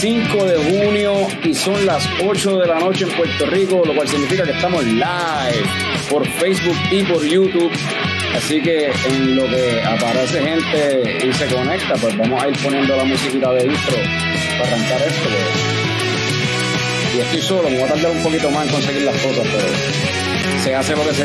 Hoy es lunes 5 de junio y son las 8 de la noche en Puerto Rico, lo cual significa que estamos live por Facebook y por YouTube. Así que en lo que aparece gente y se conecta, pues vamos a ir poniendo la musiquita de intro para arrancar esto. pues. Y estoy solo, me voy a tardar un poquito más en conseguir las cosas, pero se hace lo que se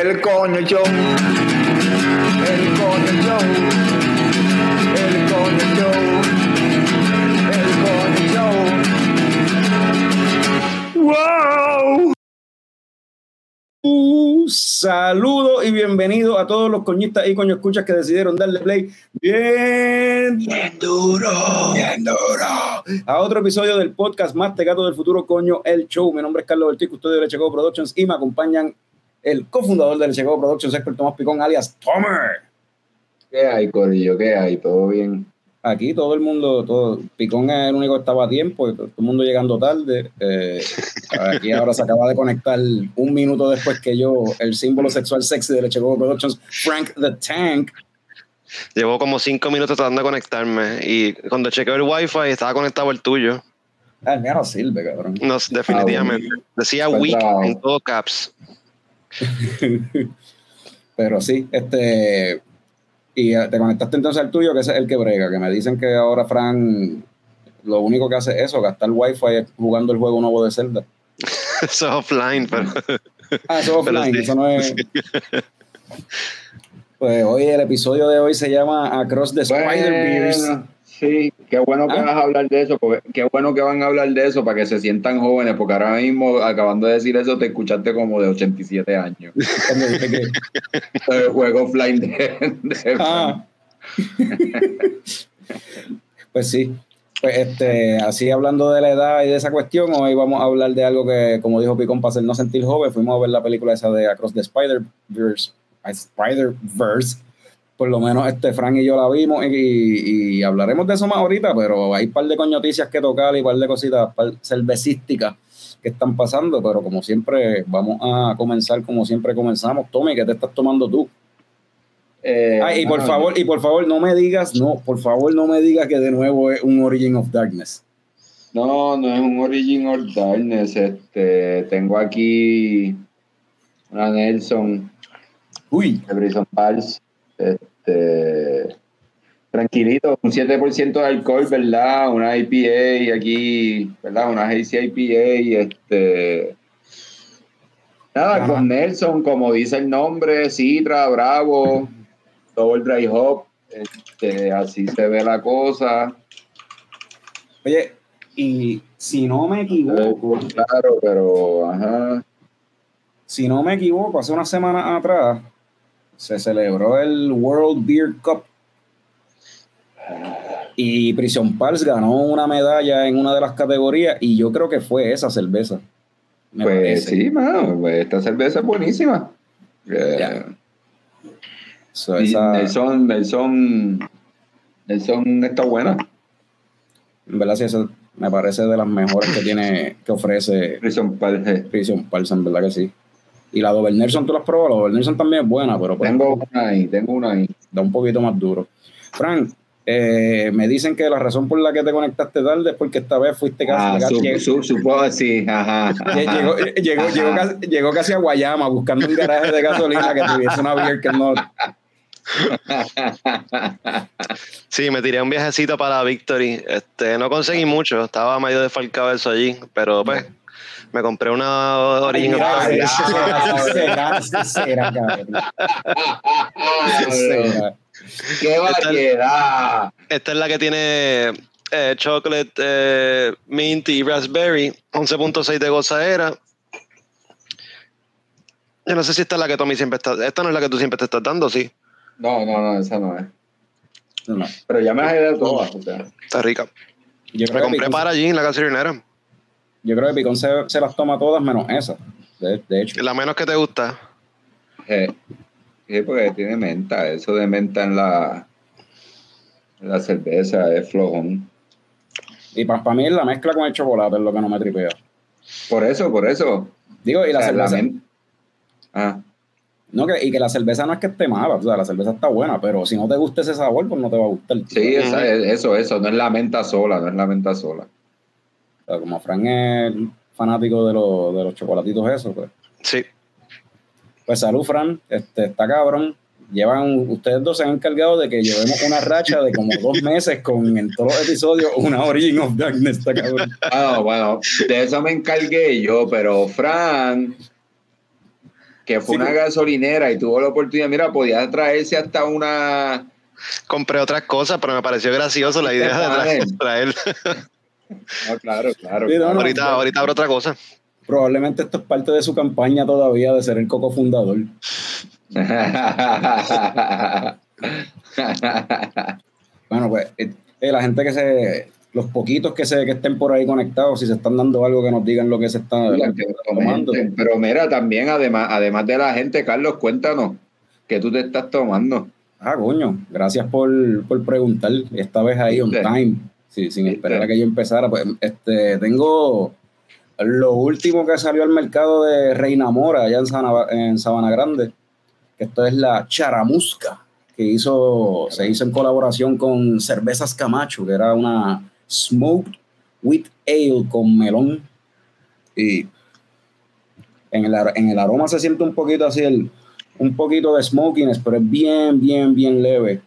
el coño show, el coño show, el coño show, el coño show. ¡Wow! Un saludo y bienvenido a todos los coñistas y coño escuchas que decidieron darle play bien, bien duro, bien duro a otro episodio del podcast Más Tecato del Futuro Coño El Show. Mi nombre es Carlos Ortiz, custodio de Lecheco Productions y me acompañan el cofundador de Lecheco Productions, Héctor Tomás Picón, alias Tomer. ¿Qué hay, Corillo? ¿Qué hay? ¿Todo bien? Aquí todo el mundo, todo, Picón es el único que estaba a tiempo, todo el mundo llegando tarde. Eh, aquí ahora se acaba de conectar un minuto después que yo, el símbolo sexual sexy de Lecheco Productions, Frank the Tank. Llevo como cinco minutos tratando de conectarme y cuando chequeo el wifi estaba conectado el tuyo. Ah, el mío no sirve, cabrón. No, definitivamente. Decía weak en todo caps. Pero sí, este. Y eh, te conectaste entonces al tuyo, que ese es el que brega, que me dicen que ahora Frank lo único que hace es eso, gastar wifi jugando el juego nuevo de Zelda. Eso es offline, pero Ah, eso es offline, sí. eso no es. Pues hoy el episodio de hoy se llama Across the Spider-Verse. Bueno, sí, qué bueno que Ah. vas a hablar de eso, porque qué bueno que van a hablar de eso para que se sientan jóvenes, porque ahora mismo, acabando de decir eso, te escuchaste como de 87 años. El juego offline de, de- Ah. pues sí. Pues este, así hablando de la edad y de esa cuestión, hoy vamos a hablar de algo que, como dijo Picón, para hacernos sentir joven, fuimos a ver la película esa de Across the Spider-Verse, Spider-Verse. Por lo menos este Frank y yo la vimos y, y hablaremos de eso más ahorita, pero hay un par de coñoticias que tocar y un par de cositas par cervecísticas que están pasando, pero como siempre, vamos a comenzar como siempre comenzamos. Tommy, ¿qué te estás tomando tú? Eh, Ah, y por favor, y por favor, no me digas, no, por favor, no me digas que de nuevo es un Origin of Darkness. No, no es un Origin of Darkness. Este, tengo aquí una Nelson Uy, de Prison Pals. Este, tranquilito, un 7% de alcohol, ¿verdad? Una IPA aquí, ¿verdad? Una Hazy IPA. Este, nada, con Nelson, como dice el nombre, Citra, Bravo, Double Dry Hop. Este, así se ve la cosa. oye, y si no me equivoco, Claro, pero ajá. si no me equivoco, hace unas semanas atrás se celebró el World Beer Cup y Prison Pals ganó una medalla en una de las categorías y yo creo que fue esa cerveza. Me Pues parece. sí, mano, pues esta cerveza es buenísima. Ya. So, esa- Nelson, Nelson, Nelson está buena. en verdad, sí, esa me parece de las mejores que tiene, que ofrece Prison Pal- eh, Prison Pals, en verdad que sí. Y la Dover Nelson, ¿tú la has probado? La Dover Nelson también es buena, pero Tengo una ahí, tengo una ahí. da un poquito más duro. Frank, eh, me dicen que la razón por la que te conectaste tarde es porque esta vez fuiste Ah, casi... su- lleg- su- supongo, sí, ajá. llegó, llegó, Ajá. llegó casi, llegó casi a Guayama buscando un garaje de gasolina que tuviese una beer que no... sí, me tiré un viajecito para Victory. Este, no conseguí mucho, estaba medio desfalcado eso allí, pero pues me compré una Origin of. ¡Qué variedad! Esta es la que tiene eh, chocolate, eh, mint y raspberry, 11.6 de gozadera. Yo no sé si esta es la que Tommy siempre está. Esta no es la que tú siempre te estás dando, sí. No, no, no, esa no es. No, no. Pero ya me he dado todas. O sea. Está rica. Yo Me compré para allí en la gasolinera. Yo creo que Picón se, se las toma todas menos esa. De, de hecho. La menos que te gusta. Sí. Sí, porque tiene menta. Eso de menta en la, en la cerveza es flojón. Y para mí la mezcla con el chocolate es lo que no me tripea. Por eso, por eso. Digo, y la O sea, la cerveza. men- Ah, No, que, y que la cerveza no es que esté mala, o sea, la cerveza está buena, pero si no te gusta ese sabor, pues no te va a gustar. sí, esa- eso, eso. No es la menta sola, no es la menta sola. O sea, como Fran es fanático de, los- de los chocolatitos esos, pues. Sí. Pues salud, Fran, este, está cabrón. Llevan, ustedes dos se han encargado de que llevemos una racha de como dos meses con en todos los episodios una Origin of Darkness, está cabrón. Ah, bueno, de eso me encargué yo, pero Fran, que fue Sí, una gasolinera y tuvo la oportunidad, mira, podía traerse hasta una. Compré otras cosas, pero me pareció gracioso la idea de tra- traer. No, claro, claro. Sí, no, claro. no. ahorita, ahorita habrá otra cosa. Probablemente esto es parte de su campaña todavía de ser el coco fundador. Bueno, pues eh, eh, la gente que se, los poquitos que se que estén por ahí conectados, si se están dando algo que nos digan lo que se está, que que tomando. Pero mira, también, además, además de la gente, Carlos, cuéntanos, ¿qué tú te estás tomando? Ah, coño, gracias por, por preguntar. Esta vez ahí on time, sí, sin ¿Viste? esperar a que yo empezara. Pues este, tengo lo último que salió al mercado de Reina Mora, allá en, Sabana Grande, que esto es la charamusca, que hizo, se hizo en colaboración con Cervezas Camacho, que era una smoked wheat ale con melón. Y en el, en el aroma se siente un poquito así el, un poquito de smokiness, pero es bien, bien, bien leve.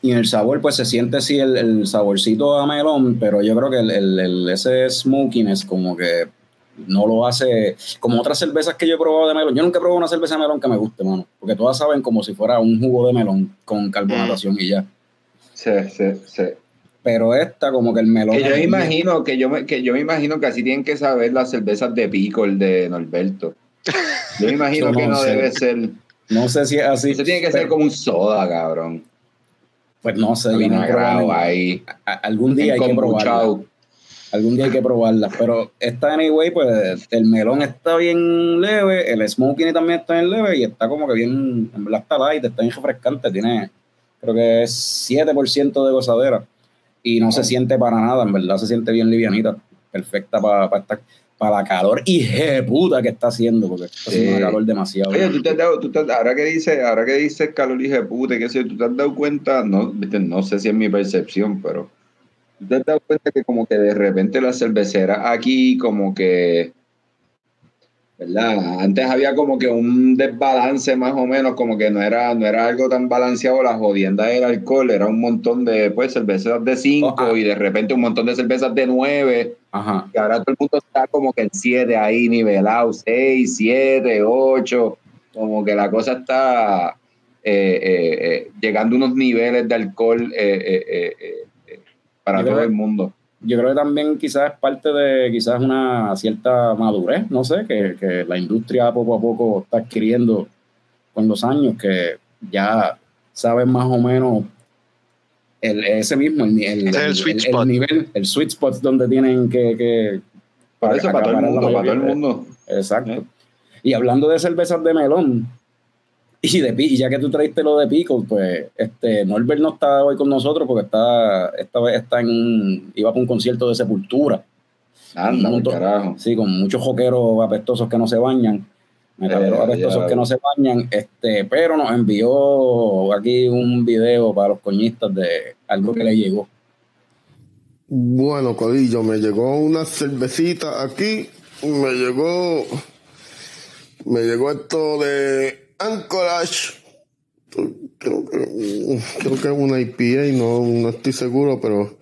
Y en el sabor, pues se siente así el, el saborcito a melón, pero yo creo que el, el- el- ese smokiness como que no lo hace como otras cervezas que yo he probado de melón. Yo nunca he probado una cerveza de melón que me guste, mano, porque todas saben como si fuera un jugo de melón con carbonatación y ya. Sí, sí, sí. Pero esta, como que el melón. Que yo me imagino, que yo me, que yo me imagino que así tienen que saber las cervezas de Pickle de Norberto. Yo me imagino que no sé. debe ser. No sé si es así. Eso tiene que ser como un soda, cabrón. Pues no sé, yo no probado ahí. A- Algún día hay que probarla. Algún día hay que probarla. Pero esta, anyway, pues el melón está bien leve, el smoking también está bien leve y está como que bien, en verdad está light, está bien refrescante. Tiene, creo que es 7% de gozadera y no se siente para nada, en verdad se siente bien livianita. Perfecta para estar para la calor y puta que está haciendo, porque está haciendo Sí. una calor demasiado. Oye, tú te has dado, tú te has- ahora que dices, ahora que dices calor y puta, que sé, tú te has dado cuenta, no, no sé si es mi percepción, pero tú te has dado cuenta que como que de repente la cervecera aquí como que ¿verdad? Antes había como que un desbalance más o menos, como que no era, no era algo tan balanceado la jodienda del alcohol, era un montón de pues cervezas de 5 Oh, ah. y de repente un montón de cervezas de 9 Ajá. y ahora todo el mundo está como que en 7 ahí nivelado, 6, 7, 8, como que la cosa está eh, eh, eh, llegando a unos niveles de alcohol eh, eh, para todo el mundo. Yo creo que también quizás es parte de quizás una cierta madurez, no sé, que, que la industria poco a poco está adquiriendo con los años, que ya saben más o menos el, ese mismo, el, el, Ese es el sweet el spot. nivel, el sweet spot donde tienen que... que Para eso, para todo el acaparar la mundo, para todo el mayoría. mundo. Exacto. ¿Eh? Y hablando de cervezas de melón, y de y ya que tú traiste lo de pickle, pues este Norbert no está hoy con nosotros porque está esta vez está en iba para un concierto de Sepultura. Anda, carajo. Sí, con muchos joqueros apestosos que no se bañan, metaleros Eh, apestosos ya. que no se bañan, este, pero nos envió aquí un video para los coñistas de algo que le llegó. Bueno, Corillo, me llegó una cervecita aquí. Me llegó. Me llegó esto de Anchorage. Creo que, creo que es una IPA, no, no estoy seguro, pero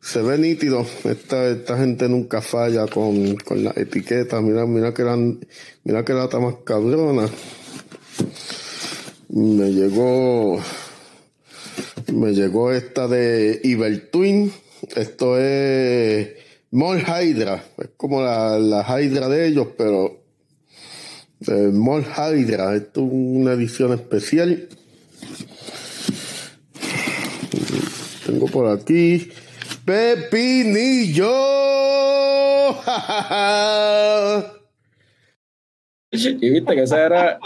se ve nítido. Esta, esta gente nunca falla con, con la etiqueta. Mira, mira que eran, mira que lata más cabrona. Me llegó. Me llegó esta de Ibertwin. Esto es Mall Hydra. Es como la, la Hydra de ellos, pero eh, Mall Hydra. Esto es una edición especial. Tengo por aquí Pepinillo. Y viste que esa era,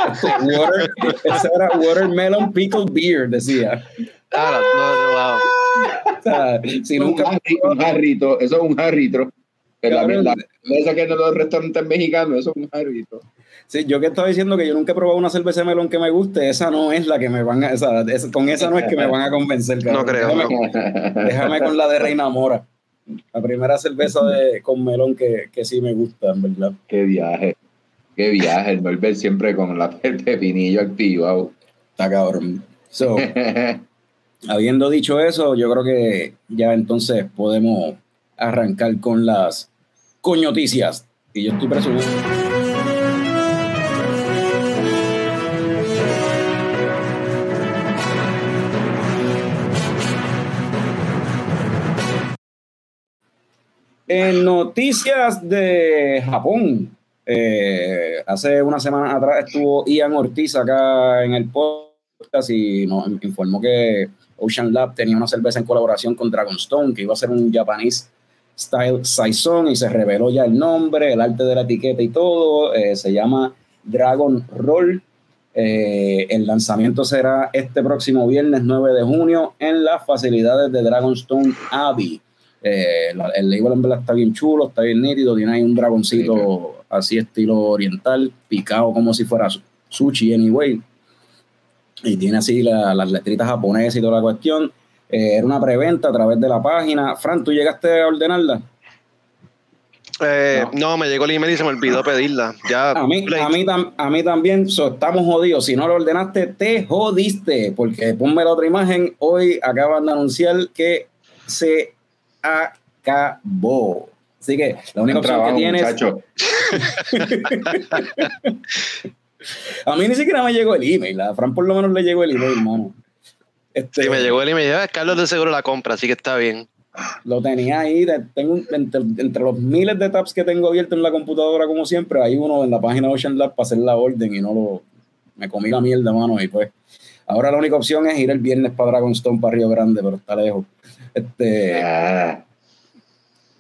water, esa era Watermelon Pickle Beer, decía. Ah, no, wow. O sea, si nunca un jarrito, eso es un jarrito. Que la, Cabrón. la, esa que en los restaurantes mexicanos, eso es un jarrito. Sí, yo que estaba diciendo que yo nunca he probado una cerveza de melón que me guste, esa no es la que me van a, esa- es- con esa no es que me van a convencer. cabrón. No creo, Déjame, déjame con la de Reina Mora. La primera cerveza de, con melón que, que sí me gusta, en verdad. Qué viaje. Qué viaje. El Norbert siempre con la, el pepinillo activado. Está cabrón. So, habiendo dicho eso, yo creo que ya entonces podemos arrancar con las coñoticias. Y yo estoy presumiendo. En noticias de Japón, eh, hace una semana atrás estuvo Ian Ortiz acá en el podcast y nos informó que Ocean Lab tenía una cerveza en colaboración con Dragonstone, que iba a ser un Japanese Style Saison y se reveló ya el nombre, el arte de la etiqueta y todo. eh, se llama Dragon Roll. Eh, el lanzamiento será este próximo viernes 9 de junio en las facilidades de Dragonstone Abbey. Eh, la- el label en verdad está bien chulo, está bien nítido, tiene ahí un dragoncito así estilo oriental, picado como si fuera su- sushi anyway. Y tiene así la- las letritas japonesas y toda la cuestión. Eh, era una preventa a través de la página. Fran, ¿tú llegaste a ordenarla? Eh, no. me llegó el email y se me olvidó pedirla. Ya, A mí, a mí, tam- a mí también so, estamos jodidos. Si no lo ordenaste, te jodiste. Porque ponme la otra imagen. Hoy acaban de anunciar que se acabó. Así que la única opción trabajo, que tienes. muchacho. A mí ni siquiera me llegó el email. A Fran por lo menos le llegó el email, hermano. Este, Sí, me llegó el email y me dijo, "Ah, Carlos de seguro la compra, así que está bien. Lo tenía ahí. tengo entre, entre los miles de tabs que tengo abiertos en la computadora, como siempre, hay uno en la página Ocean Lab para hacer la orden y no lo. Me comí la mierda, mano. Y pues. Ahora la única opción es ir el viernes para Dragonstone, para Río Grande, pero está lejos. Este, Ah,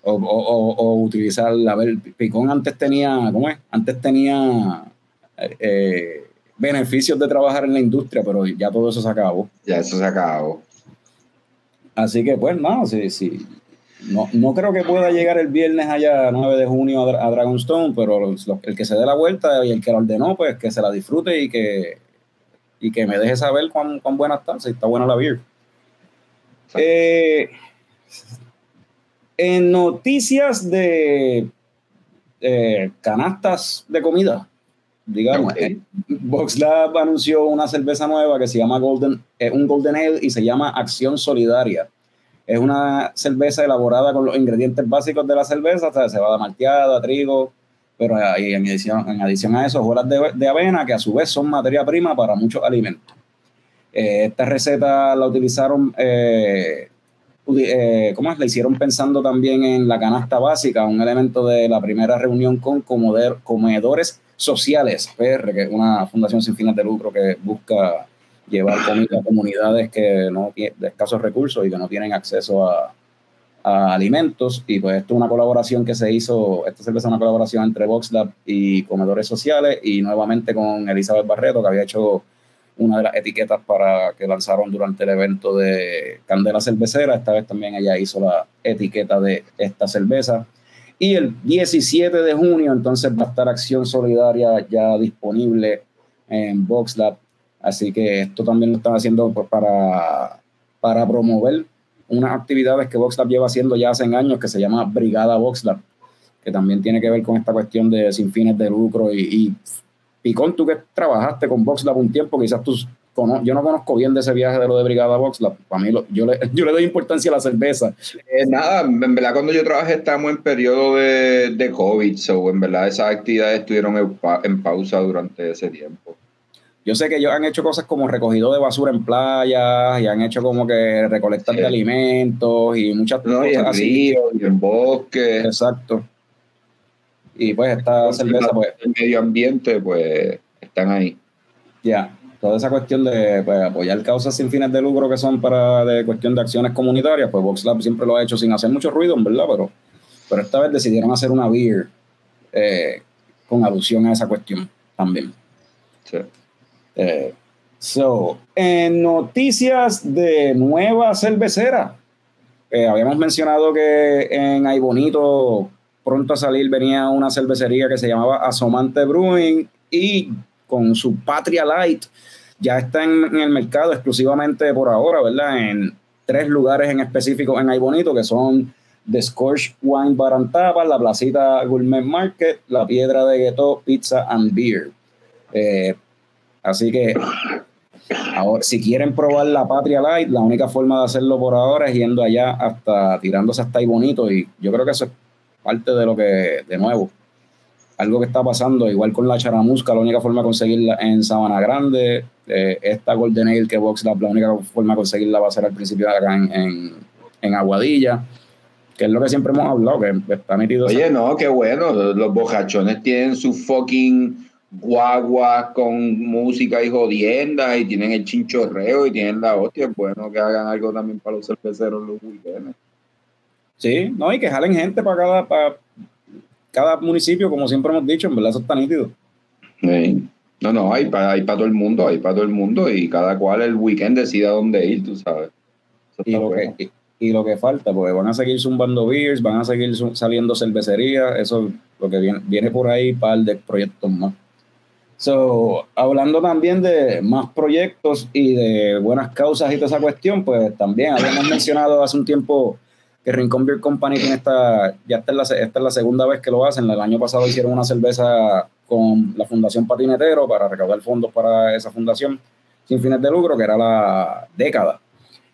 o, o- o- o utilizar, a ver, Picón antes tenía, ¿cómo es? Antes tenía eh, beneficios de trabajar en la industria, pero ya todo eso se acabó. ya eso se acabó. Así que, pues, no, sí, sí. No, no creo que pueda llegar el viernes allá, 9 de junio, a, a Dragonstone, pero los- los- el que se dé la vuelta y el que la ordenó, pues que se la disfrute y que, y que me deje saber cuán, cuán buena está, si está buena la beer. Eh, en noticias de eh, canastas de comida, digamos, Ok. eh, anunció una cerveza nueva que se llama Golden, eh, un Golden Ale y se llama Acción Solidaria. Es una cerveza elaborada con los ingredientes básicos de la cerveza, o sea, cebada malteada, trigo, pero en adición, en adición a eso, hojuelas de, de avena, que a su vez son materia prima para muchos alimentos. Eh, esta receta la utilizaron, eh, eh, ¿cómo es? La hicieron pensando también en la canasta básica, un elemento de la primera reunión con comedores sociales, PR, que es una fundación sin fines de lucro que busca llevar comida a comunidades que no de escasos recursos y que no tienen acceso a, a alimentos. Y pues esto es una colaboración que se hizo, esta cerveza es una colaboración entre VoxLab y comedores sociales y nuevamente con Elizabeth Barreto, que había hecho una de las etiquetas para que lanzaron durante el evento de Candela Cervecera. Esta vez también ella hizo la etiqueta de esta cerveza. Y el 17 de junio entonces va a estar Acción Solidaria ya disponible en VoxLab. Así que esto también lo están haciendo pues, para, para promover unas actividades que VoxLab lleva haciendo ya hace años que se llama Brigada VoxLab, que también tiene que ver con esta cuestión de sin fines de lucro y, y Picón, tú que trabajaste con VoxLab un tiempo, quizás tú cono- yo no conozco bien de ese viaje de lo de Brigada VoxLab. Para mí, lo- yo, le, yo le doy importancia a la cerveza. Eh, nada, en verdad cuando yo trabajé estábamos en periodo de, de COVID, so en verdad esas actividades estuvieron en, pa- en pausa durante ese tiempo. yo sé que ellos han hecho cosas como recogido de basura en playas y han hecho como que recolectar Sí. de alimentos y muchas No, y en cosas así. ríos, y en bosques. Exacto. Y pues esta cerveza, pues, El medio ambiente, pues, están ahí. ya, toda esa cuestión de pues, apoyar causas sin fines de lucro que son para de cuestión de acciones comunitarias, pues VoxLab siempre lo ha hecho sin hacer mucho ruido, en verdad, pero, pero esta vez decidieron hacer una beer eh, con alusión a esa cuestión también. Sí. Eh, so, en noticias de nueva cervecera, eh, habíamos mencionado que en Ay Bonito pronto a salir venía una cervecería que se llamaba Asomante Brewing y con su Patria Light ya está en, el mercado exclusivamente por ahora, ¿verdad? En tres lugares en específico en Ay Bonito, que son The Scorch Wine Bar and Tapas, la Placita Gourmet Market, la Piedra de Gueto Pizza and Beer. Eh, así que ahora, si quieren probar la Patria Light, la única forma de hacerlo por ahora es yendo allá hasta tirándose hasta ahí bonito. Y yo creo que eso es parte de lo que, de nuevo, algo que está pasando, igual con la charamusca, la única forma de conseguirla en Sabana Grande, eh, esta Golden Ale que Vox la única forma de conseguirla va a ser al principio de acá en, en, en Aguadilla, que es lo que siempre hemos hablado, que está nítido. Oye, no, qué bueno. Los, bocachones tienen su fucking guaguas con música y jodienda y tienen el chinchorreo y tienen la hostia. Es bueno que hagan algo también para los cerveceros los weekends. Sí, no, y que jalen gente para cada, para cada municipio, como siempre hemos dicho, en verdad eso está nítido. Sí. No, no, hay para hay para todo el mundo, hay para todo el mundo y cada cual el weekend decida dónde ir, tú sabes. Y lo, bueno. que, y, y lo que falta, porque van a seguir zumbando beers, van a seguir saliendo cervecerías, eso es lo que viene, viene por ahí, par de proyectos más. So, hablando también de más proyectos y de buenas causas y toda esa cuestión, pues también habíamos mencionado hace un tiempo que Rincón Beer Company tiene esta, ya esta es, la, esta es la segunda vez que lo hacen. El año pasado hicieron una cerveza con la Fundación Patinetero para recaudar fondos para esa fundación sin fines de lucro, que era la década.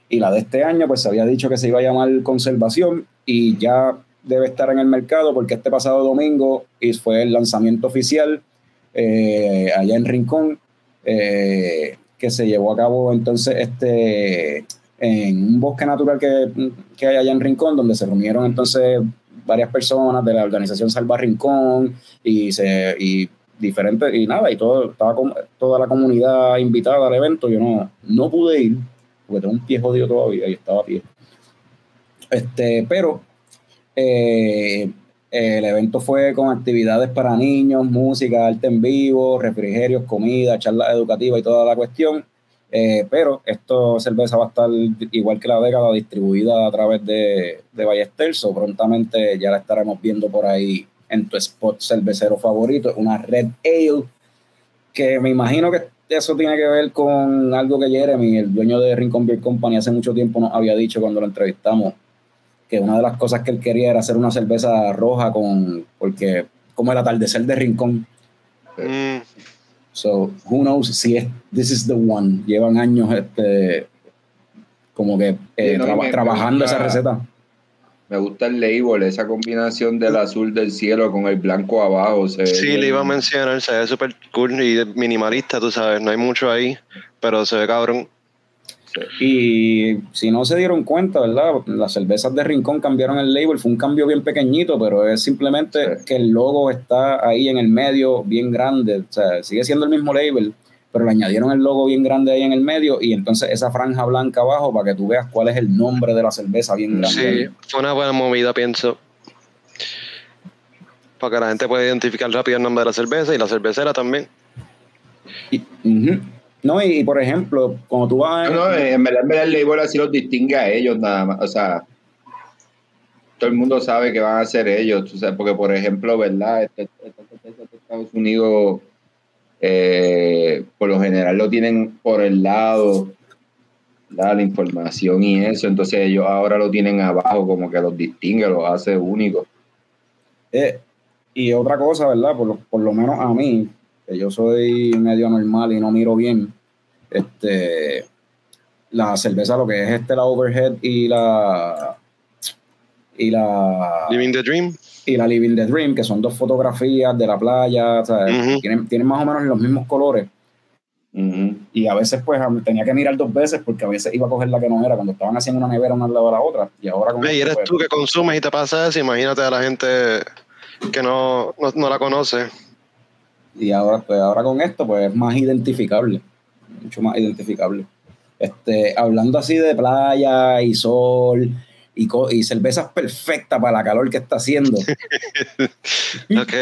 Y la de este año, pues se había dicho que se iba a llamar Conservación y ya debe estar en el mercado porque este pasado domingo fue el lanzamiento oficial eh, allá en Rincón, eh, que se llevó a cabo entonces este en un bosque natural que, que hay allá en Rincón, donde se reunieron entonces varias personas de la organización Salva Rincón y, se, y diferentes, y nada, y todo, estaba con- toda la comunidad invitada al evento. Yo no, no pude ir, porque tengo un pie jodido todavía y estaba a pie. Este, pero eh, el evento fue con actividades para niños, música, arte en vivo, refrigerios, comida, charlas educativas y toda la cuestión. Eh, pero esto cerveza va a estar igual que la década distribuida a través de, de Ballester, so prontamente ya la estaremos viendo por ahí en tu spot cervecero favorito, una Red Ale, que me imagino que eso tiene que ver con algo que Jeremy, el dueño de Rincon Beer Company, hace mucho tiempo nos había dicho cuando lo entrevistamos, que una de las cosas que él quería era hacer una cerveza roja con, porque como el atardecer de Rincón. Mm, So, who knows si es this is the one. Llevan años este como que eh, Sí, no, y traba- me- me trabajando gusta- esa receta. Me gusta el label, esa combinación del azul del cielo con el blanco abajo. Se sí, le iba a mencionar, se ve súper cool y minimalista, tú sabes, no hay mucho ahí, pero se ve cabrón. Y si no se dieron cuenta, ¿verdad? Las cervezas de Rincón cambiaron el label, fue un cambio bien pequeñito, pero es simplemente Sí. que el logo está ahí en el medio, bien grande. O sea, sigue siendo el mismo label, pero le añadieron el logo bien grande ahí en el medio y entonces esa franja blanca abajo para que tú veas cuál es el nombre de la cerveza bien grande. Sí, fue una buena movida, pienso. Para que la gente pueda identificar rápido el nombre de la cerveza y la cervecera también. Y-. No, y, y por ejemplo, cuando tú vas... No, no, en verdad, en verdad el label así los distingue a ellos nada más. O sea, todo el mundo sabe que van a ser ellos. tú sabes, porque, por ejemplo, ¿verdad? Este- cerveza de Estados Unidos, eh, por lo general lo tienen por el lado, ¿verdad? la información y eso. Entonces ellos ahora lo tienen abajo, como que los distingue, los hace únicos. Eh, y otra cosa, ¿verdad? Por lo, por lo menos a mí, que yo soy medio normal y no miro bien, este, la cerveza, lo que es este, la overhead y la y la Living the Dream. y la Living the Dream, que son dos fotografías de la playa, o sea, Ujú. tienen, tienen más o menos los mismos colores. Y a veces pues tenía que mirar dos veces porque a veces iba a coger la que no era cuando estaban haciendo una nevera una al lado de la otra. Y ahora como Y eres pues, tú que consumes y te pasa eso, imagínate a la gente que no, no, no la conoce. y ahora, pues, ahora con esto pues es más identificable, mucho más identificable. Este, hablando así de playa y sol y, co- y cervezas perfectas para la calor que está haciendo. Ok.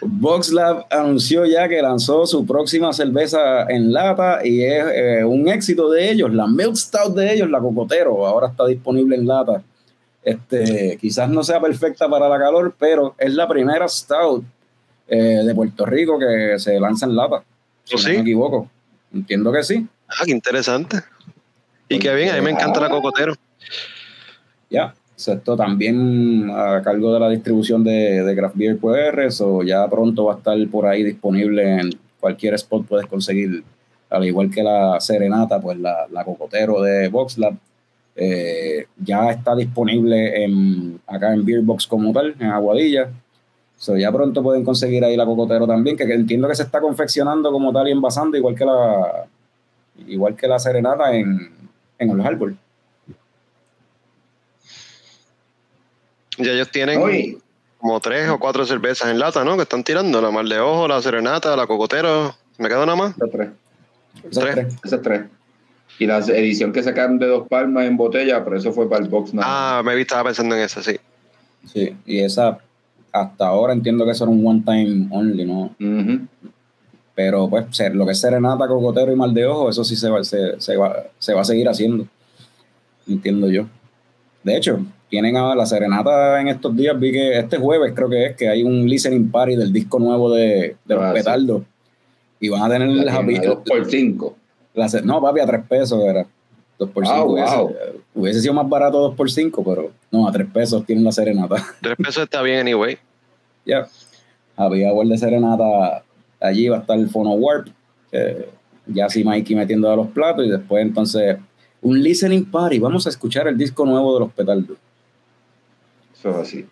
VoxLab anunció ya que lanzó su próxima cerveza en lata y es eh, un éxito de ellos. La Milk Stout de ellos, la Cocotero, ahora está disponible en lata. Este, quizás no sea perfecta para la calor, pero es la primera Stout eh, de Puerto Rico que se lanza en lata. Si ¿Oh, no me equivoco. Entiendo que sí. Ah, qué interesante. Y qué bien, a mí me encanta la cocotero. Ya. So, Esto también a cargo de la distribución de, de Craft Beer QR, eso ya pronto va a estar por ahí disponible en cualquier spot, puedes conseguir, al igual que la Serenata, pues la, la Cocotero de VoxLab, eh, ya está disponible en, acá en Beerbox como tal, en Aguadilla. So, ya pronto pueden conseguir ahí la Cocotero también, que, que entiendo que se está confeccionando como tal y envasando, igual que la, igual que la Serenata en, en los árboles. Y ellos tienen como tres o cuatro cervezas en lata, ¿no? Que están tirando. La Mar de Ojo, la Serenata, la Cocotero. ¿Me queda nada más? esas tres. Esas Tres. Esas tres. Y la edición que sacaron de dos palmas en botella, pero eso fue para el box. nada. Ah, me vi, estaba pensando en esa, sí. Sí, y esa hasta ahora entiendo que eso era un one time only, ¿no? Ujú. Pero pues ser- lo que es Serenata, Cocotero y Mal de Ojo, eso sí se va, se, se va, se va a seguir haciendo. Entiendo yo. De hecho, tienen a la Serenata en estos días, vi que este jueves creo que es, que hay un listening party del disco nuevo de, de los Ah, sí. petardos. Y van a tener cinco. la ce- no, papi, a tres pesos era. Dos por Ah, cinco. wow. hubiese, hubiese sido más barato dos por cinco, pero no, a tres pesos tienen la Serenata. Tres pesos está bien, anyway. Ya. Había World de Serenata. Allí va a estar el Phono Warp. que ya sí Mikey metiendo a los platos. Y después entonces un listening party. Vamos a escuchar el disco nuevo de los petardos. Eso es así.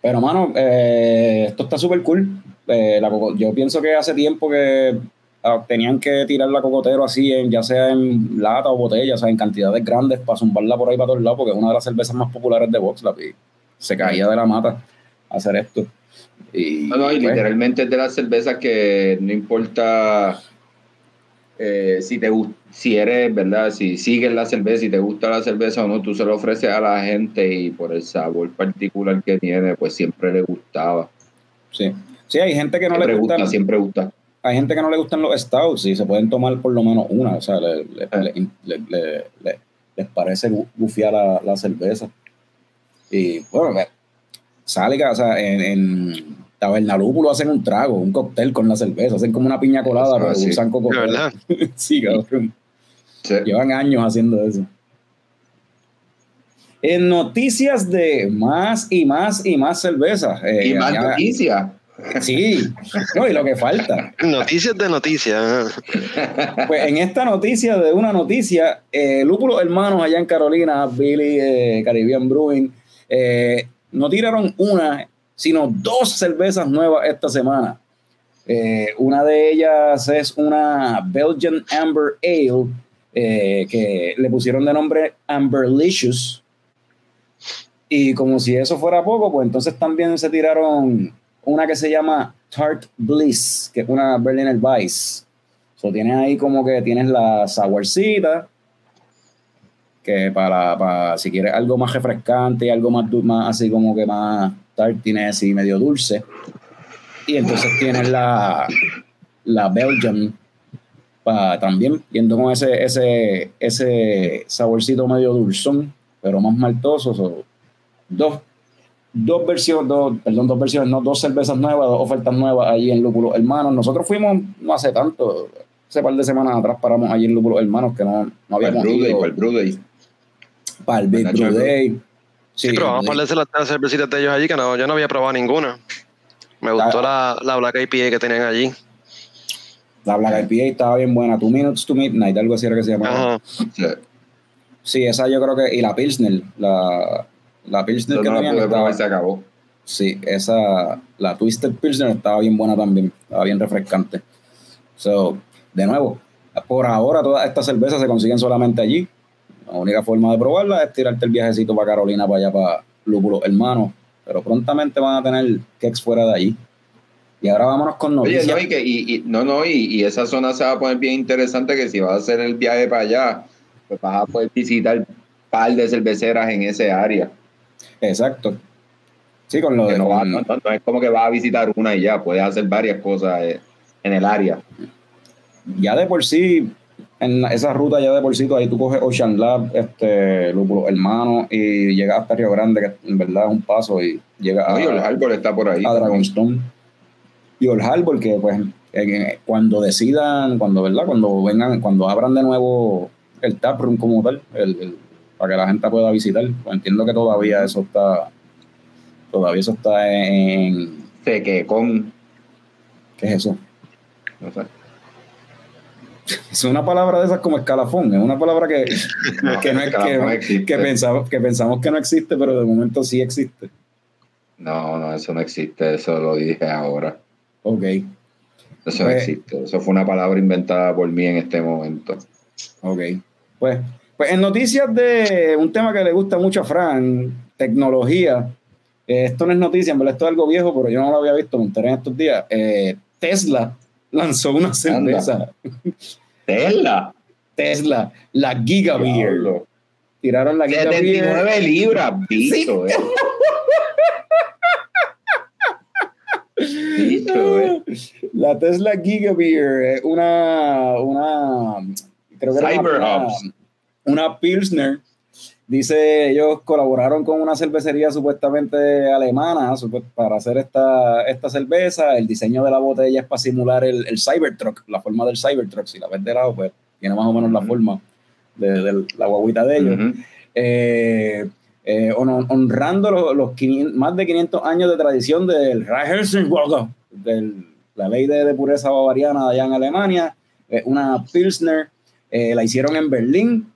Pero, mano, eh, esto está súper cool. Eh, la yo pienso que hace tiempo que ah, tenían que tirar la cocotero así, en, ya sea en lata o botella, o sea, en cantidades grandes para zumbarla por ahí para todos lados, porque es una de las cervezas más populares de VoxLab y se caía de la mata hacer esto. Y, No, no, y pues, literalmente es de las cervezas que no importa eh, si te si eres, ¿verdad? Si sigues la cerveza, si te gusta la cerveza o no, tú se lo ofreces a la gente y por el sabor particular que tiene, pues siempre le gustaba. Sí. Sí, hay gente que no siempre le gusta, gustan, siempre gusta. hay gente que no le gustan los stouts y se pueden tomar por lo menos una, o sea, le- le- Ah. le- le- le- le- les parece gufiar la, la cerveza. Y bueno, sale, o sea, en, en Tabernalúpulo hacen un trago, un cóctel con la cerveza, hacen como una piña colada, Ah, pero sí. usan verdad. sí, cabrón. Sí. Llevan años haciendo eso. En noticias de más y más y más cervezas. eh, Y más noticias. Sí, no, y lo que falta. Noticias de noticias. Pues en esta noticia de una noticia, eh, Lúpulos Hermanos allá en Carolina, Billy eh, Caribbean Brewing, eh, no tiraron una, sino dos cervezas nuevas esta semana. Eh, una de ellas es una Belgian Amber Ale, eh, que le pusieron de nombre Amberlicious. Y como si eso fuera poco, pues entonces también se tiraron una que se llama Tart Bliss, que es una Berliner Weiss. So, tienes ahí como que tienes la sourcita, que para, para si quieres algo más refrescante y algo más, más así como que más tartiness y medio dulce. Y entonces tienes la, la Belgian pa- también, yendo con ese, ese, ese saborcito medio dulzón, pero más maltoso. so, dos, dos versiones, dos, perdón, dos versiones, no, dos cervezas nuevas, dos ofertas nuevas allí en Lúpulo Hermanos. Nosotros fuimos no hace tanto, hace par de semanas atrás paramos allí en Lúpulo Hermanos que no, no Para el habíamos ido para el Brew Day. Para el Big Brew. Day. Sí, pero vamos a hablar de las cervecitas de ellos allí, que no, yo no había probado ninguna. Me gustó la, la Black IPA que tenían allí. La Black IPA estaba bien buena. Two Minutes to Midnight, algo así era que se llamaba. Ajá. Sí. Sí, esa yo creo que. Y la Pilsner. La, la Pilsner Yo que no la tenían estaba- probar, se acabó. Sí, esa. La Twisted Pilsner estaba bien buena también. Estaba bien refrescante. So, de nuevo, por ahora todas estas cervezas se consiguen solamente allí. La única forma de probarla es tirarte el viajecito para Carolina, para allá, para Lúpulo Hermano. Pero prontamente van a tener kegs fuera de allí. Y ahora vámonos con Oye, noticias. no, y, que, y, y- no, no, y, y esa zona se va a poner bien interesante que si vas a hacer el viaje para allá, pues vas a poder visitar un par de cerveceras en ese área. Exacto. Sí, con lo Que de no, va- con- no- no- no es como que vas a visitar una y ya, puedes hacer varias cosas eh, en el área. ya de por sí, en esa ruta ya de por sí, ahí tú coges Ocean Lab, este, Lúpulo Hermano, y llegas hasta Río Grande, que en verdad es un paso, y llegas a, Oye, el árbol está por ahí. a Dragonstone. Y Old Harbor, que pues cuando decidan, cuando, ¿verdad? Cuando vengan, cuando abran de nuevo el taproom como tal, el, el- para que la gente pueda visitar, pues entiendo que todavía eso está, todavía eso está en, Sé que con. ¿qué es eso? No sé. Es una palabra de esas como escalafón, es una palabra que, que, no es, Escalafón que, existe. que pensamos, que pensamos que no existe, pero de momento sí existe. No, no, eso no existe, eso lo dije ahora. Ok, Eso no Pues- existe. Eso fue una palabra inventada por mí en este momento. ok. Pues, pues en noticias de un tema que le gusta mucho a Fran, tecnología. eh, esto no es noticia, en verdad esto es algo viejo, pero yo no lo había visto, me enteré en estos días. Eh, Tesla lanzó una cerveza. Tesla. Tesla, la Giga Beer. Tiraron la Giga Beer. 79 libras, bicho, eh. Bicho, eh. La Tesla Giga Beer es una, una, creo que era Cyber una, Hubs. una Pilsner. Dice, ellos colaboraron con una cervecería supuestamente alemana para hacer esta, esta cerveza. El diseño de la botella es para simular el, el Cybertruck, la forma del Cybertruck. Si la ves de lado, pues tiene más o menos la forma de, de la guaguita de ellos. Ujú. eh, eh, hon- honrando los, los 500 más de 500 años de tradición del Reichswalder, de la ley de, de pureza bavariana allá en Alemania, eh, una Pilsner, eh, la hicieron en Berlín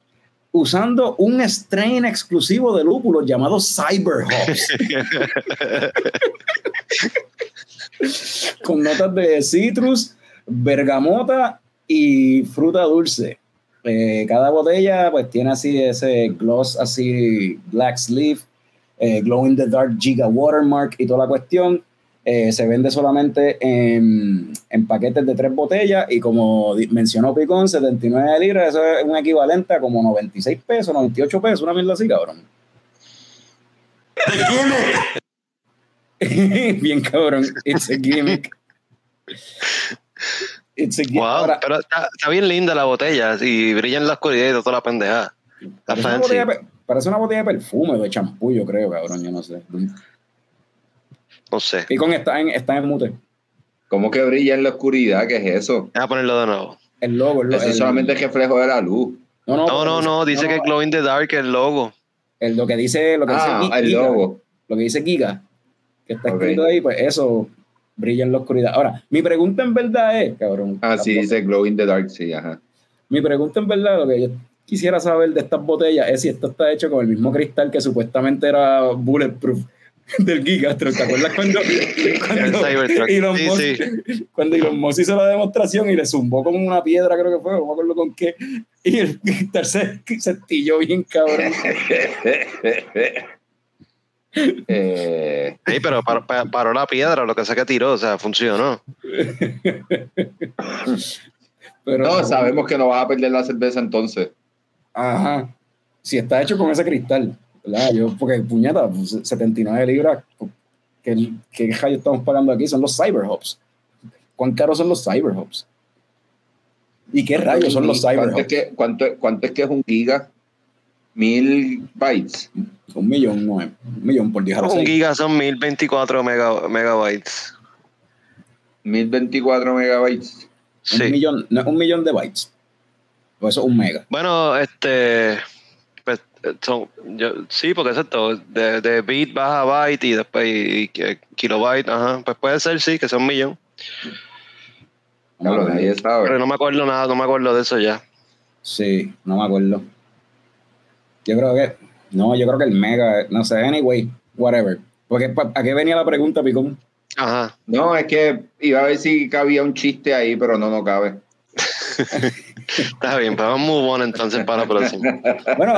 usando un strain exclusivo de lúpulos llamado Cyber Hops, con notas de citrus, bergamota y fruta dulce. Eh, cada botella pues tiene así ese gloss así black sleeve, eh, glow in the dark giga watermark y toda la cuestión. Eh, se vende solamente en, en paquetes de tres botellas y como mencionó Picón, 79 libras, eso es un equivalente a como 96 pesos, 98 pesos, una mierda así, cabrón. Bien cabrón, it's a gimmick. It's a gimmick. Wow, Ahora, pero está, está bien linda la botella y brilla en la oscuridad y toda la pendeja. Está Parece una, fancy. botella, parece una botella de perfume, de champú, yo creo, cabrón, yo no sé. No sé. Picón está en, está en mute. ¿Cómo que brilla en la oscuridad? ¿Qué es eso? Voy a ponerlo de nuevo. El logo, el, lo- Eso es el- solamente el reflejo de la luz. No, no, No, dice- no, que Glow in the Dark es el logo. el- lo que dice, lo que Ah, dice Gi- el Giga, logo. lo que dice Giga, que está Ok. escrito ahí, pues eso brilla en la oscuridad. Ahora, mi pregunta en verdad es, cabrón. Ah, sí, dice Glow in the Dark, sí, ajá. Mi pregunta en verdad, lo que yo quisiera saber de estas botellas es si esto está hecho con el mismo cristal que supuestamente era bulletproof del Gigatron. ¿Te acuerdas cuando, cuando Cybertruck. Elon Sí, Musk, cuando Elon Musk hizo la demostración y le zumbó con una piedra, creo que fue, no me acuerdo con qué, y el cristal se, se estilló bien cabrón. Eh, Sí, pero par- pa- paró la piedra, lo que sea que tiró, o sea, funcionó. Pero, no, sabemos que no vas a perder la cerveza entonces. Ajá. Si está hecho con ese cristal, ¿verdad? Yo, porque puñeta, pues, 79 libras, ¿qué, qué rayo estamos pagando aquí? Son los Cyber Hops. ¿Cuán caros son los Cyber Hops? ¿Y qué rayos son los Cyber ¿Cuánto es, Hops? que, cuánto, cuánto es que es un giga? Mil bytes. Un millón, no es. Un millón por 10 a la Un giga son 1024 mega- megabytes. Mil veinticuatro megabytes. Un Sí. millón, no es un millón de bytes. O eso es un mega. Bueno, este. Son, yo, sí, porque exacto, de, de bit baja byte y después y, y kilobyte, ajá. Pues puede ser, sí, que sea un millón. Claro, Vamos a ver. nadie sabe. Pero no me acuerdo nada, no me acuerdo de eso ya. Sí, no me acuerdo. Yo creo que. No, yo creo que el mega. No sé, anyway, whatever. Porque ¿a qué venía la pregunta, Picón? Ajá. No, es que iba a ver si cabía un chiste ahí, pero no, no cabe. Está bien, pues vamos move on entonces para la próxima. Bueno,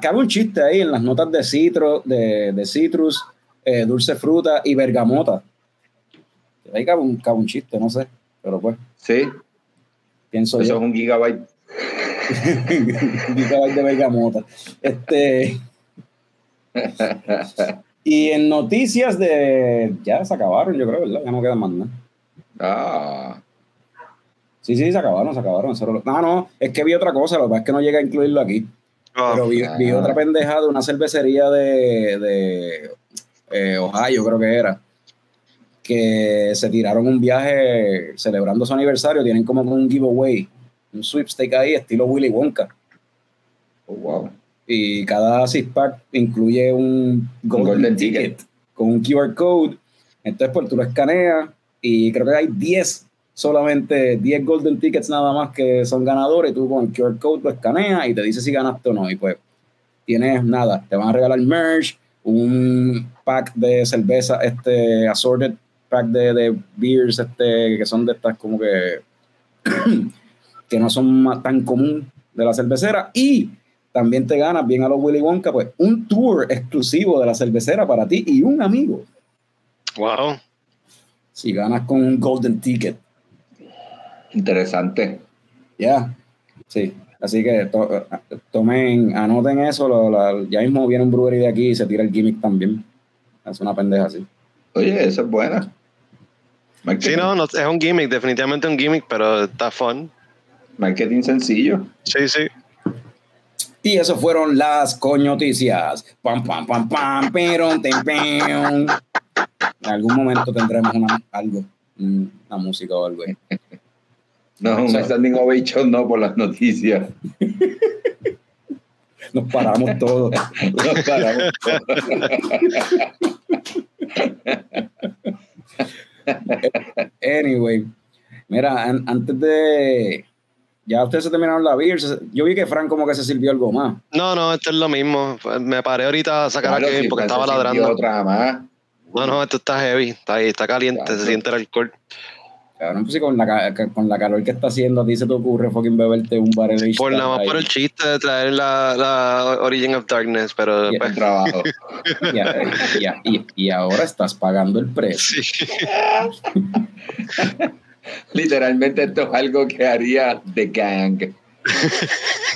cabe, un chiste ahí en las notas de citro, de, de citrus, eh, dulce fruta y bergamota. Ahí cabe un, cabe un chiste, no sé, pero pues Sí, pienso eso yo. es un gigabyte. gigabyte de bergamota. Este. Y en noticias de. Ya se acabaron, yo creo, ¿verdad? Ya no queda más nada. Ah, Sí, sí, se acabaron, se acabaron. Eso era lo- No, no, es que vi otra cosa, lo que pasa es que no llega a incluirlo aquí. Oh, Pero vi, vi Ah. otra pendejada de una cervecería de, de eh, Ohio, creo que era, que se tiraron un viaje celebrando su aniversario. Tienen como un giveaway, un sweepstake ahí, estilo Willy Wonka. oh, wow. Y cada six pack incluye un golden, golden ticket, ticket. con un QR code. Entonces, pues tú lo escaneas y creo que hay 10 solamente 10 golden tickets nada más que son ganadores. Tú con el QR code lo escaneas y te dice si ganaste o no. Y pues tienes nada, te van a regalar merch, un pack de cerveza, este assorted pack de, de beers, este, que son de estas como que que no son tan común de la cervecera y también te ganas bien a los Willy Wonka pues un tour exclusivo de la cervecera para ti y un amigo wow. si ganas con un golden ticket Interesante. ya sí así que to- tomen anoten eso lo- la- ya mismo viene un brewery de aquí y se tira el gimmick también es una pendeja así Oye, eso es buena. Marketing, Sí, no, no, es un gimmick, definitivamente un gimmick, pero está fun. marketing sencillo. Sí, sí. Y eso fueron las coñoticias. Pam, pam, pam, pam, pero, tem. En algún momento tendremos una, algo, una música o algo. No, un standing ovation no por las noticias. Nos paramos todos. Nos paramos. Anyway, mira, an- antes de. Ya ustedes se terminaron la beer. Yo vi que Frank como que se sirvió algo más. No, no, esto es lo mismo. Me paré ahorita a sacar a Kevin si porque estaba ladrando. otra más. No, no, esto está heavy, está ahí, está caliente, Claro. se siente el alcohol. Cabrón, pues si con la, con la calor que está haciendo, a ti se te ocurre fucking beberte un barrel Por nada más por el chiste de traer la, la Origin of Darkness, pero Yeah. pues, trabajo. y, y- ahora estás pagando el precio. sí. Literalmente esto es algo que haría The Gang.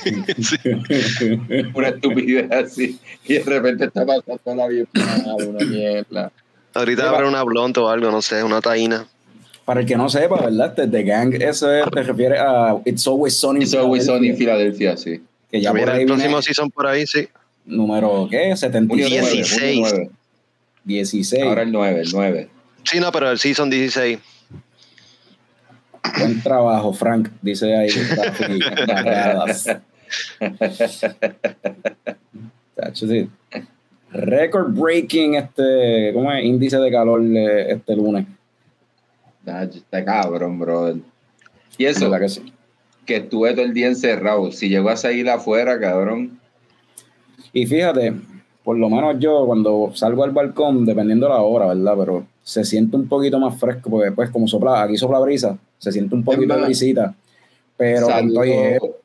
Una estupidez así. Y de repente está pasando la bien mal, una mierda. Ahorita abre una blonde o algo, no sé, una taína. Para el que no sepa, ¿verdad? The Gang, eso es- te refiere a It's Always Sunny. in Hizo Always Sunny en Philadelphia, Filadelfia, sí. Que ya por Mira, ahí el viene próximo season por ahí, sí. número, ¿qué? Junio 76. 9, 16. junio 9. 16. Ahora el 9, el 9. Sí, no, pero el season 16. Buen trabajo, Frank, dice ahí. Sí. Record breaking este, ¿cómo es? Índice de calor este lunes. Está cabrón, brother. Y eso, ¿Verdad que sí? que estuve todo el día encerrado. Si llego a salir afuera, cabrón. Y fíjate, por lo menos yo cuando salgo al balcón, dependiendo la hora, ¿verdad? Pero se siente un poquito más fresco, porque después como sopla, aquí sopla brisa, se siente un poquito de brisita. Pero eso,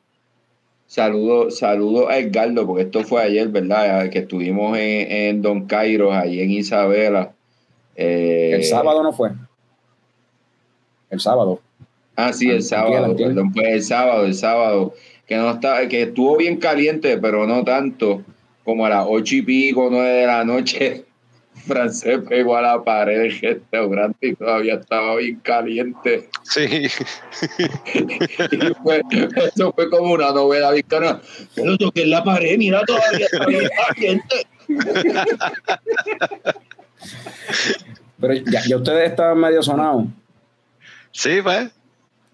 Saludo, saludo a Edgardo, porque esto fue ayer, ¿verdad? Que estuvimos en, en Don Cairo, allí en Isabela. Eh, el sábado no fue. El sábado. Ah, sí, el sábado, perdón, pues el sábado, el sábado, que no está, que estuvo bien caliente, pero no tanto, como a las ocho y pico, nueve de la noche, francés pegó a la pared del restaurante y todavía estaba bien caliente. Sí. Y fue- eso fue como una novela victoriana. Lo toqué en la pared, mira, todavía está bien caliente. Pero ya, ya ustedes estaban medio sonados. Sí, pues.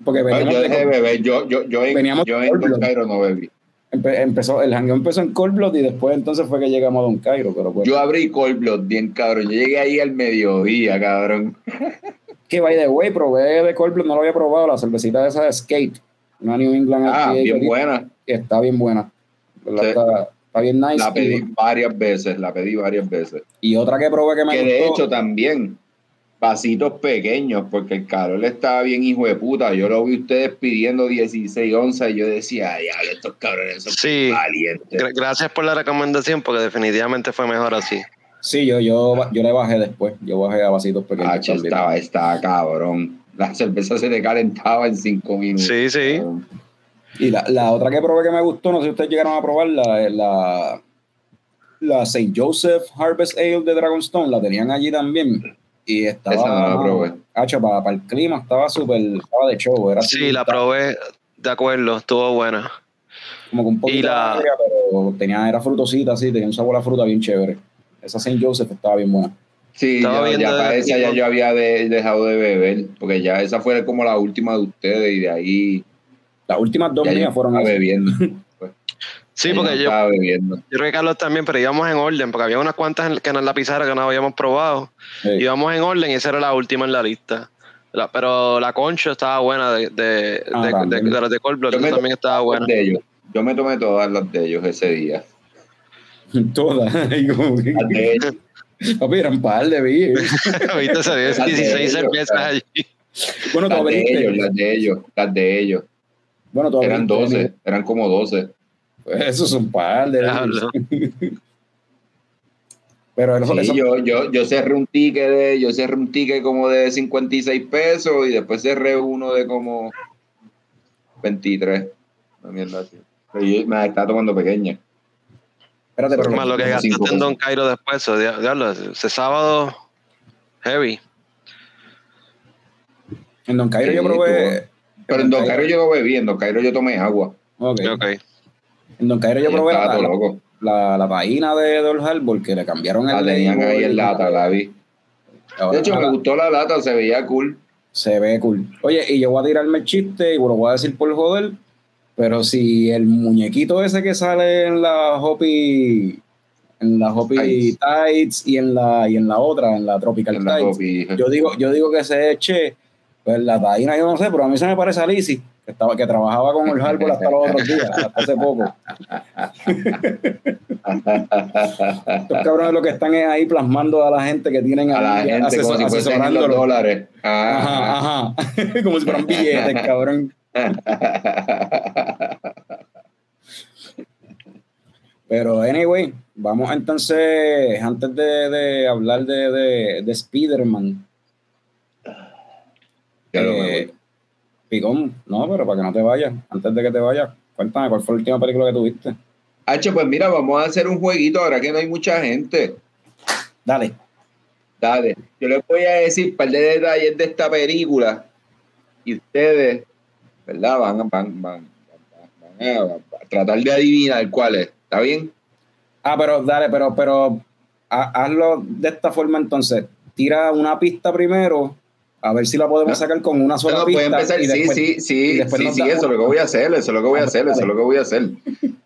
Porque veníamos yo de- dejé de beber, yo, yo, yo en, Veníamos yo de en Don Cairo no bebí. empe- empezó, el jangueo empezó en Cold Blood y después entonces fue que llegamos a Don Cairo. Pero pues, Yo abrí Cold Blood, bien cabrón. Yo llegué ahí al mediodía, cabrón. que by the way, probé de Cold Blood, no lo había probado, la cervecita esa de Skate. Una New England Ah, bien buena. que está bien buena. Está, está bien nice. La pedí Y, varias veces, la pedí varias veces. y otra que probé que me Que de gustó. hecho también, vasitos pequeños, porque el calor estaba bien hijo de puta. Yo lo vi ustedes pidiendo 16 onzas y yo decía, diablo, estos cabrones son Sí. valientes. Gra- Gracias por la recomendación, porque definitivamente fue mejor así. Sí, yo, yo, yo le bajé después. Yo bajé a vasitos pequeños. También. estaba, estaba cabrón. La cerveza se te calentaba en cinco minutos. Sí, sí. cabrón. Y la, la otra que probé que me gustó, no sé si ustedes llegaron a probarla, es la, la St. Joseph Harvest Ale de Dragonstone, la tenían allí también. Y estaba. Esa no la probé. Hacho, para, para el clima estaba súper. Estaba de show. Era Sí, la estaba probé, de acuerdo, estuvo buena. Como con un poquito Y la- de agria, pero tenía, era frutosita, así, tenía un sabor a fruta bien chévere. Esa St. Joseph estaba bien buena. Sí, Estaba ya para de- esa ya yo había de- dejado de beber, porque ya esa fue como la última de ustedes y de ahí Las últimas dos ya mías fueron así. bebiendo. Sí, porque no yo, yo creo que Carlos también, pero íbamos en orden, porque había unas cuantas en- que en la pizarra que no habíamos probado. Sí. Íbamos en orden y esa era la última en la lista. La- pero la concha estaba buena de, de, Ah, de, de, de las de también estaba buena. De ellos. Yo me tomé todas las de ellos ese día. Todas. Las de ellos. Papi, eran par de beers. Viste, se dio Las de 16 ellos, cervezas claro. allí. Bueno, Las de ellos, las de ellos, las de ellos. Bueno, Eran abriste, 12, eran como 12. Eso es un par de. Pero eso, Sí, eso- yo, yo, yo cerré un ticket de, yo cerré un ticket como de 56 pesos y después cerré uno de como 23. Una mierda así. Pero yo me la estaba tomando pequeña. espérate, pero Más lo que gastaste cinco en Don. Cairo después, eso, dia- diablo, ese sábado heavy. en Don Cairo yo probé. Pero en Don Cairo yo no bebí, en Don Cairo yo tomé agua. Ok. Ok. En Don Cairo yo probé la, la, loco. la, la taína de Dol Harbor que le cambiaron La el tenían label ahí en lata, la vi. Ahora, De hecho, me gustó la lata, se veía cool. se ve cool. Oye, y yo voy a tirarme el chiste y lo voy a decir por joder, pero si el muñequito ese que sale en la Hopi en la Hopi Tights. Tights y en la y en la otra, en la Tropical En la copi. yo digo, yo digo que se eche, pues la taína yo no sé, pero a mí se me parece a Lizzy, que estaba, que trabajaba con el Harbor hasta los otros días, hasta hace poco. Estos cabrones lo que están es ahí plasmando a la gente que tienen a la gente asesor- como si los dólares. Ajá, Ajá. ajá. Como si fueran billetes, cabrón. Pero, anyway, vamos entonces, antes de, de hablar de, de, de Spider-Man, eh. Picón, no, pero para que no te vayas, antes de que te vayas, cuéntame cuál fue la última película que tuviste. Hacho, pues mira, vamos a hacer un jueguito ahora que no hay mucha gente. Dale. Dale, yo les voy a decir un par de detalles de esta película y ustedes, ¿verdad? Van, van, van, van, van a, a tratar de adivinar cuál es. ¿Está bien? Ah, pero dale, pero, pero ha- hazlo de esta forma entonces. Tira una pista primero, a ver si la podemos No. sacar con una sola No, pista. puede empezar. y Sí, después- sí, y sí, después sí, sí, da eso es lo que voy a hacer, eso es lo que voy a Ah, hacer, eso es lo que voy a hacer.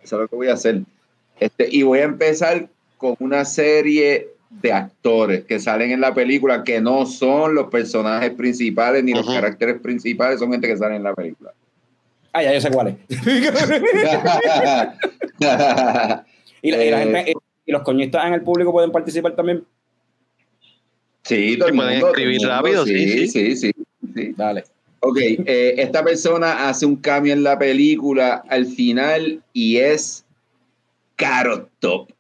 Eso es lo que voy a hacer. Este, y voy a empezar con una serie de actores que salen en la película que no son los personajes principales ni los Ujú. caracteres principales, son gente que salen en la película. Ah, ya yo sé cuál es. y, la, y la Eh, gente, y los coñistas en el público pueden participar también. Sí, todo el Sí, pueden mundo, escribir todo el mundo, rápido, sí, sí, sí. sí, sí, sí. Dale. Ok, eh, esta persona hace un cambio en la película al final y es Carrot Top.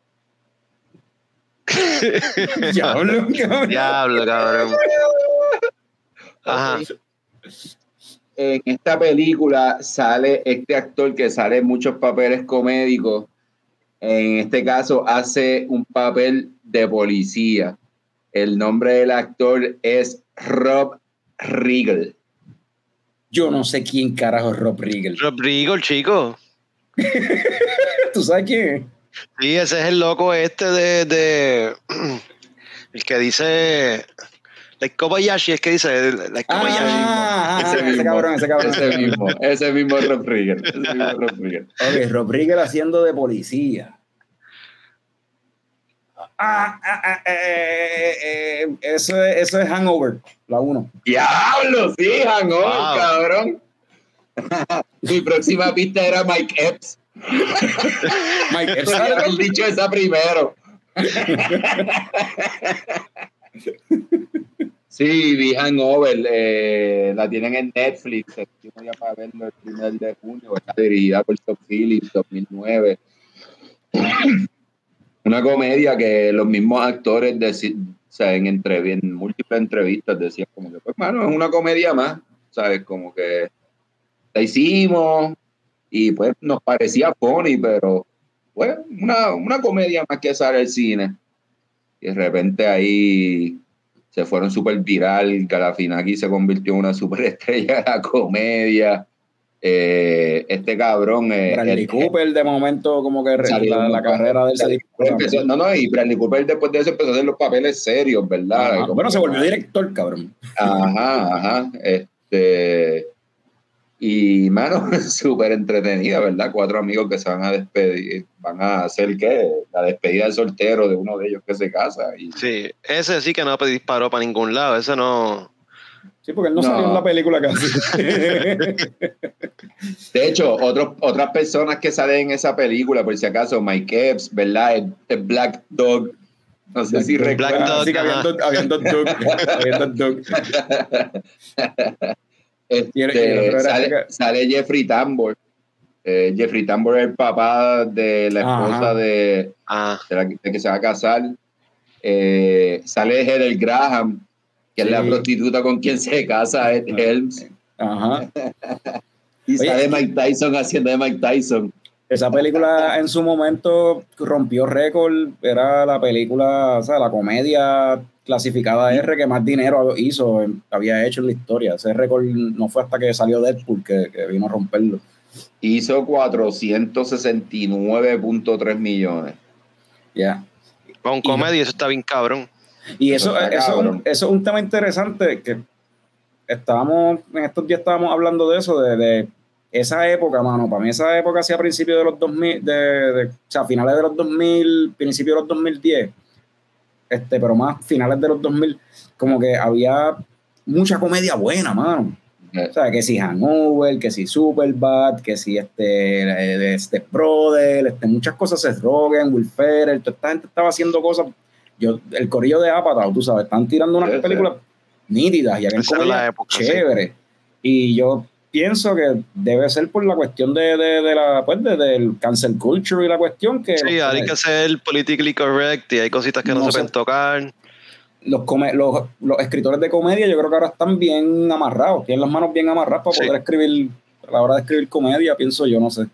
Diablo, cabrón. Diablo, cabrón. Ajá. En esta película sale este actor que sale en muchos papeles comédicos. En este caso hace un papel de policía. El nombre del actor es Rob Riggle. Yo no sé quién carajo es Rob Riggle. Rodrigo, el chico. ¿Tú sabes quién es? Sí, ese es el loco este de. de el que dice. Like Kobayashi, es que dice. Like Kobayashi. Ah, Ese ese, mismo. cabrón, ese cabrón. Ese mismo, ese mismo Rob Riggle. Ese mismo Rob Riggle. Ok, Rob Riggle haciendo de policía. Ah, ah, ah, eh, eh, eso, es, eso es Hangover, la 1. ¡Diablo! Sí, Hangover, Wow. cabrón. Mi próxima pista era Mike Epps. Mike Epps. Haber dicho esa primero. Sí, vi Hangover, eh, la tienen en Netflix, estoy ya para verlo el primer de junio, está dirigida por Top Phillips, 2009. Una comedia que los mismos actores sea, en, entrev- en múltiples entrevistas decían como que, pues, mano, es una comedia más, ¿sabes? Como que la hicimos y pues nos parecía funny, pero pues una, una comedia más que sale al cine. Y de repente ahí se fueron súper viral, Galafinaki se convirtió en una superestrella de la comedia. Eh, este cabrón... eh, Bradley el- Cooper de momento como que re- Salió la, la carrera de él se empezó- no, no, y Bradley Cooper después de eso empezó a hacer los papeles serios, ¿verdad? Ajá. Bueno, se volvió director, cabrón. Ajá, ajá. Este. Y, mano, súper entretenida, ¿verdad? Cuatro amigos que se van a despedir, van a hacer, ¿qué? La despedida del soltero de uno de ellos que se casa. Y, Sí, ese sí que no disparó para ningún lado. Ese no. Sí, porque él no, No. salió en la película casi. De hecho, otros, otras personas que salen en esa película, por si acaso, Mike Epps, ¿verdad? El, el Black Dog. No sé si Black recuerdan. Dog, que habían habían dos habían. Este, otro sale, Jeffrey Tambor. Eh, Jeffrey Tambor es el papá de la esposa de, Ah, de la de que se va a casar. Eh, sale Heather Graham, que es la prostituta con quien se casa Ed Helms. Ajá. Y Oye, sale y- Mike Tyson haciendo de Mike Tyson. Esa película en su momento rompió récord. Era la película, o sea, la comedia clasificada R que más dinero hizo, había hecho en la historia. Ese récord no fue hasta que salió Deadpool que, que vino a romperlo. Hizo 469.3 millones. Ya. con comedia, eso está bien cabrón. Y eso, eso, es un, eso es un tema interesante que estábamos, en estos días estábamos hablando de eso, de, de esa época, mano. Para mí esa época hacia principios de los 2000, de, de- o sea, finales de los 2000, principios de los 2010, este, pero más finales de los 2000, como que había mucha comedia buena, mano. Eh, O sea, que si Hangover, que si Superbad, que si este, eh, este Brother, este, muchas cosas, Seth Rogen, Will Ferrell, toda esta gente estaba haciendo cosas. Yo, el corillo de Apatow, tú sabes, están tirando unas Sí, sí. películas nítidas y Esa era la época, sí. chévere. Y yo pienso que debe ser por la cuestión de, de, de la, pues, de- del cancel culture y la cuestión que Sí, hay que ser politically correct y hay cositas que no, No se pueden tocar. los, come- los, los escritores de comedia, yo creo que ahora están bien amarrados, tienen las manos bien amarradas para poder escribir, a la hora de escribir comedia, pienso yo, no sé.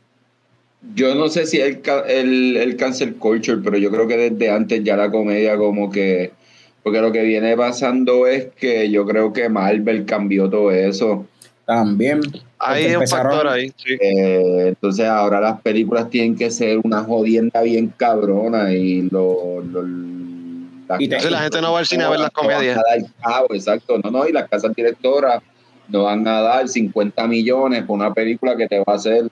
Yo no sé si el, el, el cancel culture, pero yo creo que desde antes ya la comedia como que... Porque lo que viene pasando es que yo creo que Marvel cambió todo eso. También. Hay un factor ahí, sí. Eh, entonces ahora las películas tienen que ser una jodienda bien cabrona y lo... lo- las Y Entonces la gente no va al cine a ver las comedias. No van a dar chavo, exacto. No, no, y las casas directoras no van a dar 50 millones por una película que te va a hacer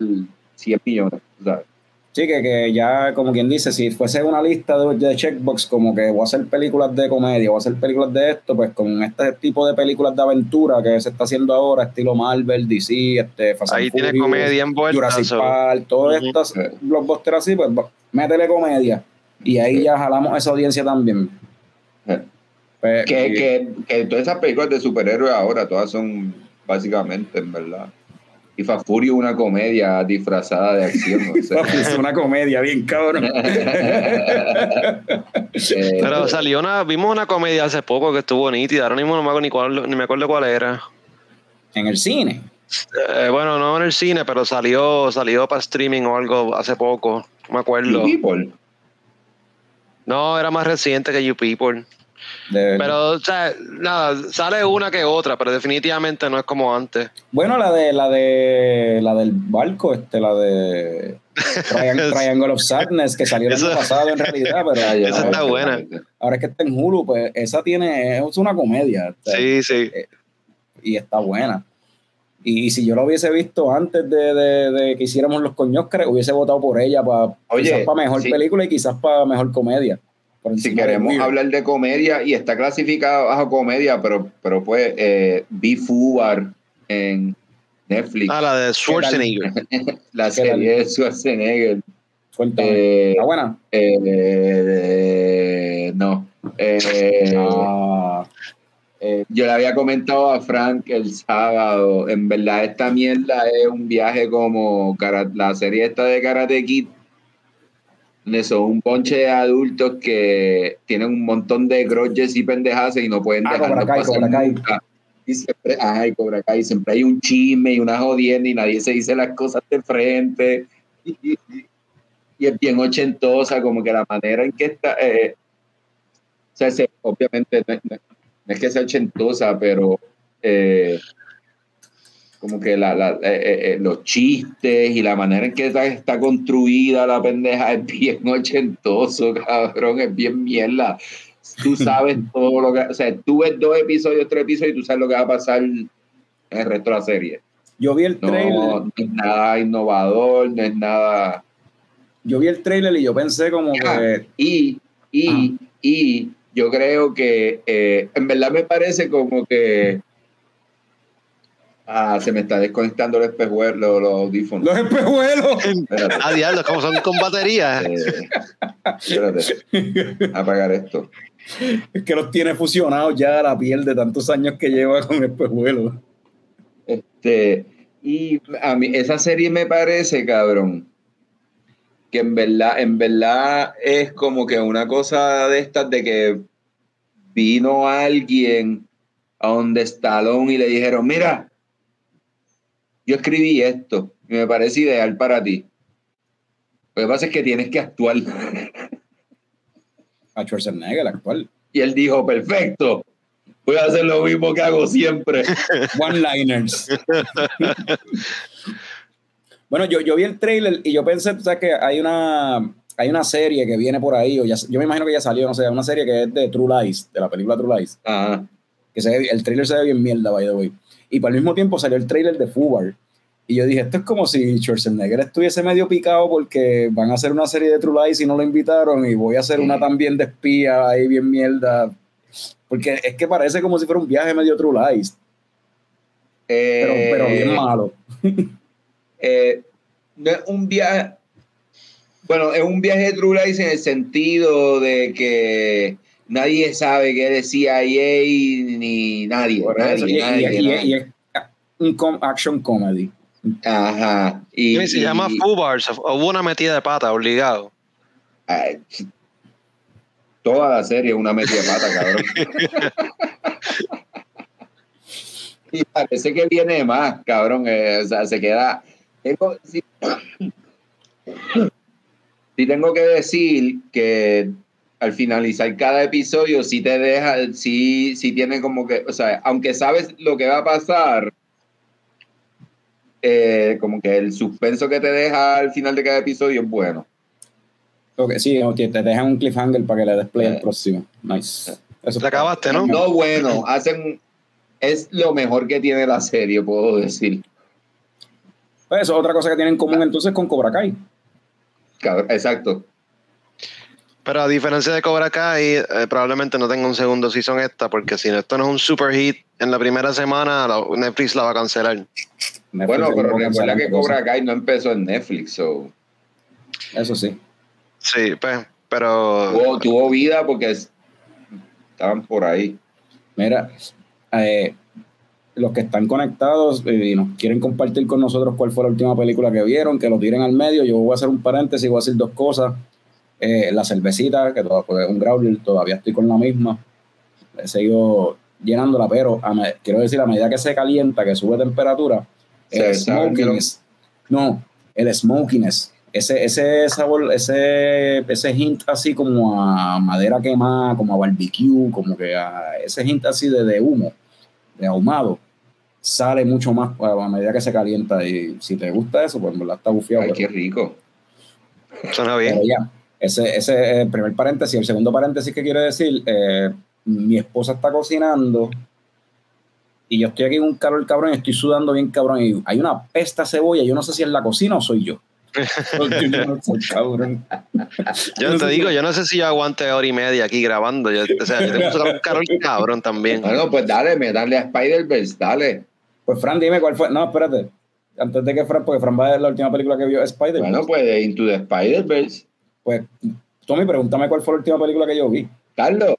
100 millones. ¿sabes? Sí, que, que ya, como quien dice, si fuese una lista de, de checkbox, como que voy a hacer películas de comedia, voy a hacer películas de esto, pues con este tipo de películas de aventura que se está haciendo ahora, estilo Marvel, DC, este, Fast Ahí tiene Furious, comedia envuelta. Jurassic so- Park, todas Ujú. estas Sí. blockbusters así, pues métele comedia. Y ahí ya jalamos esa audiencia también. Pues, Que, y- que, que todas esas películas de superhéroes ahora, todas son básicamente, en verdad. Y Fast Furious una comedia disfrazada de acción. o sea. Papi, es una comedia bien cabrón. Eh, Pero salió una, vimos una comedia hace poco que estuvo nítida, ahora mismo no me acuerdo ni, cuál, ni me acuerdo cuál era. en el cine. Eh, bueno, no en el cine, pero salió, salió para streaming o algo hace poco, no me acuerdo. You People. No, era más reciente que You People. De- Pero, o sea, nada, sale una que otra, pero definitivamente no es como antes. Bueno, la de la de la del barco, este, la de Triang- Triangle of Sadness, que salió el año pasado en realidad, pero ya, Esa está buena. ahora es que está en Hulu, pues esa tiene, es una comedia o sea, Sí, sí. y está buena. Y, si yo la hubiese visto antes de, de- de que hiciéramos los coñoscres, hubiese votado por ella para quizás para mejor sí. película y quizás para mejor comedia. Por Si queremos hablar de comedia, y está clasificada bajo comedia, pero, pero pues, eh, vi Fubar en Netflix, Ah, la de Schwarzenegger. la ¿qué serie de Schwarzenegger. Cuéntame. Eh, ¿Está buena? eh, no. Eh, Ah, Eh, yo le había comentado a Frank el sábado, en verdad esta mierda es un viaje como la serie esta de Karate Kid, son un ponche de adultos que tienen un montón de grudges y pendejadas y no pueden Ah, Cobra Kai, pasar Cobra Kai. nunca. Y siempre, ay, Cobra Kai, siempre hay un chisme y una jodienda y nadie se dice las cosas de frente. Y, y es bien ochentosa, como que la manera en que está... eh, o sea, se- obviamente no, no es que sea ochentosa, pero eh, como que la, la- eh, eh, eh, los chistes y la manera en que está, está construida la pendeja es bien ochentoso, cabrón, es bien mierda. Tú sabes todo lo que... O sea, tú ves dos episodios, tres episodios y tú sabes lo que va a pasar en el resto de la serie. Yo vi el trailer, No, no es nada innovador, no es nada... yo vi el trailer y yo pensé como Ah. que Y, y, y yo creo que eh, en verdad me parece como que ah, se me está desconectando el espejuelo, los, los audífonos. los espejuelos. Ah, diablo, como son con baterías. eh, espérate. apagar esto. Es que los tiene fusionados ya la piel de tantos años que lleva con espejuelos. Este, y a mí esa serie me parece, cabrón, que en verdad, en verdad es como que una cosa de estas de que vino alguien a donde Stallone y le dijeron, mira, yo escribí esto y me parece ideal para ti. Lo que pasa es que tienes que actuar. A Schwarzenegger, actual. Y él dijo, perfecto, voy a hacer lo mismo que hago siempre. One-liners. bueno, yo, yo vi el trailer y yo pensé, sabes que hay una, hay una serie que viene por ahí, o ya, yo me imagino que ya salió, no sé, una serie que es de True Lies, de la película True Lies. Ajá. Que se ve- el trailer se ve bien mierda, by the way. Y para el mismo tiempo salió el trailer de Fubar. Y yo dije, esto es como si Schwarzenegger estuviese medio picado porque van a hacer una serie de True Lies y no lo invitaron y voy a hacer una también de espía ahí bien mierda. Porque es que parece como si fuera un viaje medio True Lies, pero, Eh, pero bien malo. eh, no es un viaje. Bueno, es un viaje de True Lies en el sentido de que nadie sabe qué decía CIA ni nadie. Por nadie, eso, y, y- nadie, y- nadie. y es un com- action comedy. Ajá. Y, Y se y- llama Fubars. Hubo una metida de pata, obligado. ay, toda la serie es una metida de pata, cabrón. y parece que viene más, cabrón. eh, o sea, se queda. Tengo, si, sí tengo que decir que al finalizar cada episodio, sí te deja, sí, sí tiene como que, o sea, aunque sabes lo que va a pasar, eh, como que el suspenso que te deja al final de cada episodio es bueno. Ok, sí, te te dejan un cliffhanger para que le des play al Eh. próximo. Nice. Eso Te acabaste, ¿no? No bueno, hacen, es lo mejor que tiene la serie, puedo decir. Pues eso es otra cosa que tienen en común entonces con Cobra Kai. Exacto. Pero a diferencia de Cobra Kai, eh, probablemente no tenga un segundo season esta, porque si esto no es un super hit en la primera semana, la- Netflix la va a cancelar. Netflix Bueno, pero recuerda que Cobra. Kai no empezó en Netflix, so. Eso sí. Sí, pues, pero tuvo, tuvo vida porque es- estaban por ahí. Mira, eh, los que están conectados eh, y nos quieren compartir con nosotros cuál fue la última película que vieron, que lo tiren al medio. Yo voy a hacer un paréntesis, voy a decir dos cosas. Eh, la cervecita, que todavía pues, es un growler, todavía estoy con la misma. He seguido llenándola, pero a me- quiero decir, a medida que se calienta, que sube temperatura, Se el lo- smokiness, no, el smokiness, ese, ese sabor, ese, ese hint así como a madera quemada, como a barbecue, como que a ese hint así de, de humo, de ahumado, sale mucho más a, medida que se calienta. Y si te gusta eso, pues en verdad está bufiado. Ay, pero- qué rico. suena pero bien. ya, ese, ese es el primer paréntesis. El segundo paréntesis que quiero decir, eh, mi esposa está cocinando y yo estoy aquí en un calor cabrón y estoy sudando bien cabrón y hay una pesta cebolla. Yo no sé si es la cocina o soy yo. Yo no soy cabrón. Yo te digo, yo no sé si yo aguante hora y media aquí grabando. Yo, o sea, yo tengo un calor cabrón también. Bueno, pues dale, me dale a Spider-Verse, dale. Pues Fran, dime cuál fue. No, espérate. Antes de que Fran, porque Fran va a ver la última película que vio Spider. Bueno, pues Into the Spider-Verse. Pues Tommy, pregúntame cuál fue la última película que yo vi. Carlos,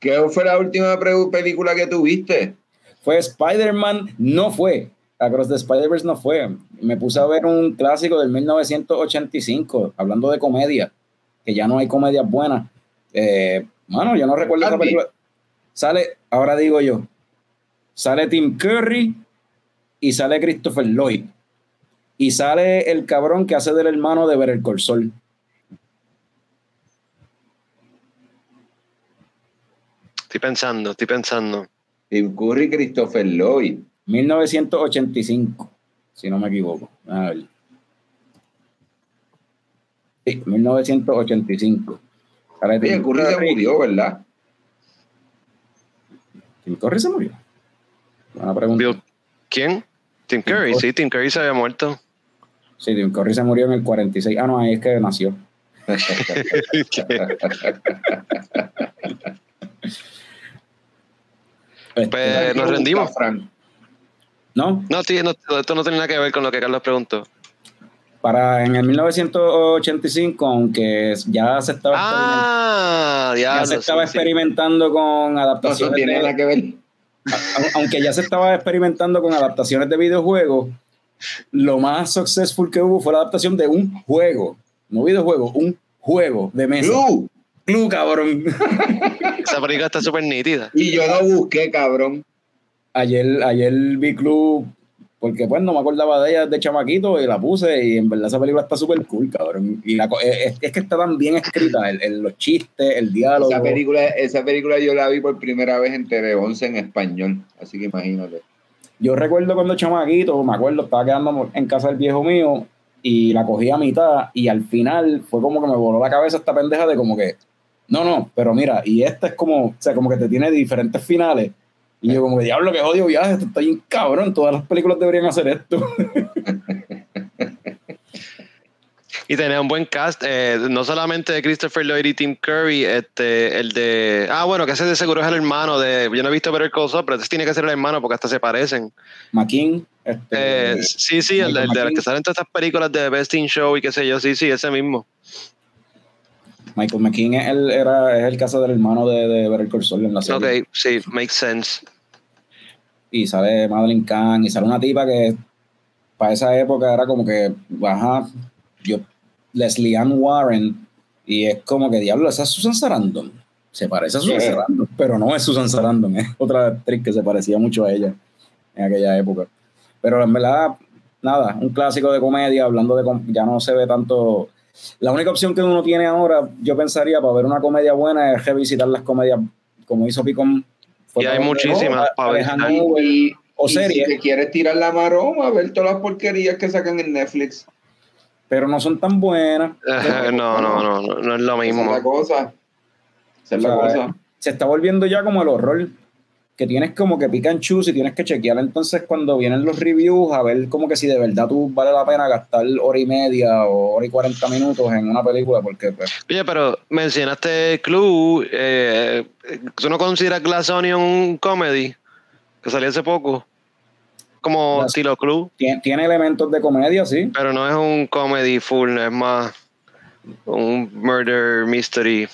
¿Qué fue la última película que tuviste? Fue Spider-Man, no fue. Across the Spider-Verse no fue. Me puse a ver un clásico del 1985, hablando de comedia, que ya no hay comedias buenas. Eh, mano, yo no recuerdo esa película. Sale, ahora digo yo, sale Tim Curry y sale Christopher Lloyd. Y sale el cabrón que hace del hermano de Ver el Corsol. Estoy pensando, estoy pensando. Tim Curry y Christopher Lloyd. 1985, si no me equivoco. A ver. Sí, 1985. Sale Oye, Tim Curry se murió, ¿verdad? Tim Curry se murió. Buena pregunta. Bill- ¿Quién? Tim Curry, sí, Tim Curry se había muerto. Sí, Tim Curry se murió en el 46. Ah, no, ahí es que nació. Este, Pues nos rendimos. Frank. no, No, sí, no, esto no tiene nada que ver con lo que Carlos preguntó. para en el 1985, aunque ya se estaba, Ah, experimentando, ya, ya se estaba experimentando con No, adaptaciones tiene de- nada que ver. Au- aunque ya se estaba experimentando con adaptaciones de videojuegos, lo más successful que hubo fue la adaptación de un juego, no videojuego, un juego de mesa. Blue. Cabrón. Esa película está súper nítida. Y yo no busqué, cabrón. Ayer, ayer vi Clue, porque pues no me acordaba de ella de chamaquito y la puse y en verdad esa película está súper cool, cabrón. Y la, co- es, es que está tan bien escrita, el, el- los chistes, el diálogo. Esa película, esa película yo la vi por primera vez en Tele 11 en español. Así que imagínate. Yo recuerdo cuando chamaquito, me acuerdo, estaba quedando en casa del viejo mío y la cogí a mitad y al final fue como que me voló la cabeza esta pendeja de como que, no, no, pero mira, y esta es como, o sea, como que te tiene diferentes finales. Y yo como que, diablo, que odio viaje, esto está bien cabrón, todas las películas deberían hacer esto. Y tenía un buen cast, eh, no solamente de Christopher Lloyd y Tim Curry, este, el de. Ah, bueno, que ese de seguro es el hermano de. Yo no he visto Better Call Saul, pero ese tiene que ser el hermano porque hasta se parecen. McKean, este, Eh, sí, sí, el, de las McKean. que salen todas estas películas de Best in Show y qué sé yo, sí, sí, ese mismo. Michael McKean es el, era, es el caso del hermano de, de Better Call Saul en la serie. Ok, sí, makes sense. y sale Madeline Kahn y sale una tipa que para esa época era como que, ajá, yo, Leslie Ann Warren, y es como que, diablo, esa es Susan Sarandon. Se parece a Susan Yeah. Sarandon, pero no es Susan Sarandon, es otra actriz que se parecía mucho a ella en aquella época. Pero en verdad, nada, un clásico de comedia, hablando de, ya no se ve tanto... La única opción que uno tiene ahora, yo pensaría, para ver una comedia buena es revisitar las comedias, como hizo Picon. Y hay muchísimas para ver. Y, o y series. si te quieres tirar la maroma, ver todas las porquerías que sacan en Netflix. pero no son tan buenas. no, no, no, no, no es lo Esa es mismo. la cosa. Esa es la O sea, cosa. Se está volviendo ya como el horror, que tienes como que pick and choose y tienes que chequear entonces cuando vienen los reviews a ver como que si de verdad tú vale la pena gastar hora y media o hora y 40 minutos en una película, porque pues, Oye, pero mencionaste Clue. Eh, ¿Tú no consideras Glass Onion un comedy? Que salió hace poco. Como estilo Clue, tiene, tiene elementos de comedia, sí. pero no es un comedy full, es más un murder mystery.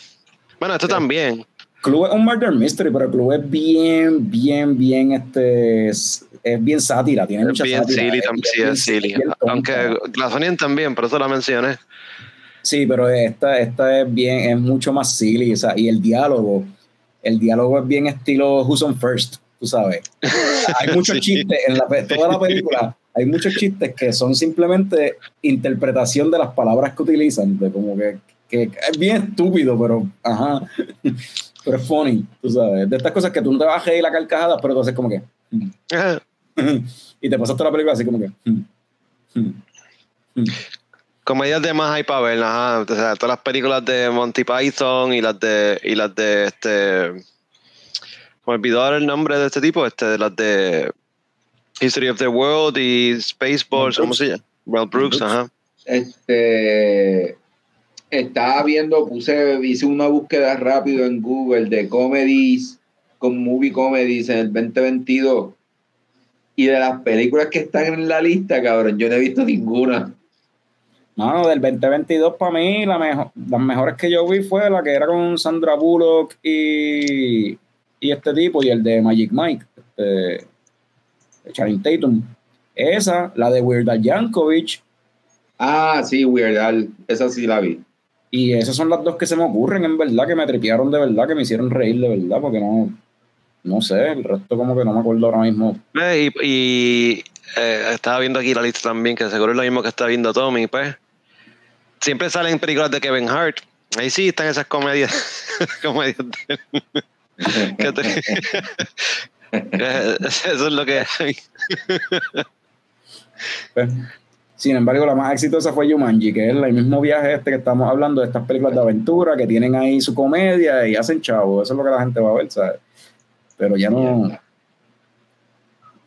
Bueno, esto también. Clue es un murder mystery, pero Clue es bien, bien, bien, este, es, bien sátira, tiene Es mucha bien sátira. silly, es- tam- es sí, bien- es silly. bien. Aunque Glass Onion también, por eso la mencioné. Sí, pero esta, esta es bien, es mucho más silly, o sea, y el diálogo, el diálogo es bien estilo Who's on First, tú sabes. Hay muchos Sí. chistes en la, toda la película, hay muchos chistes que son simplemente interpretación de las palabras que utilizan, de como que, que es bien estúpido, pero ajá, pero es funny, tú sabes. De estas cosas que tú no te vas a reír la carcajada, pero tú haces como que, y te pasaste la película así como que, Comedias de más hay para ver, ajá. O sea, todas las películas de Monty Python y las de y las de este me olvidó ahora el nombre de este tipo, este de las de History of the World y Spaceballs, ¿cómo se llama? Mel Brooks, Brooks. ajá. Este estaba viendo, puse, hice una búsqueda rápido en Google de comedies, con movie comedies en el 2022. Y de las películas que están en la lista, cabrón, yo no he visto ninguna. Mano, del 2022 para mí, la mejor, las mejores que yo vi fue la que era con Sandra Bullock y, y este tipo, y el de Magic Mike, este, Channing Tatum. Esa, la de Weird Al Yankovic, Ah, sí, Weird Al. Esa sí la vi. Y esas son las dos que se me ocurren, en verdad, que me tripearon de verdad, que me hicieron reír de verdad, porque no, no sé, el resto como que no me acuerdo ahora mismo. Eh, Y, y, eh, estaba viendo aquí la lista también, que seguro es lo mismo que está viendo Tommy, pues. Siempre salen películas de Kevin Hart. Ahí sí están esas comedias. comedias de- que te- Eh, Eso es lo que hay. Sin embargo, la más exitosa fue Jumanji, que es el mismo viaje este que estamos hablando de estas películas de aventura que tienen ahí su comedia y hacen chavo. Eso es lo que la gente va a ver, ¿sabes? Pero ya no.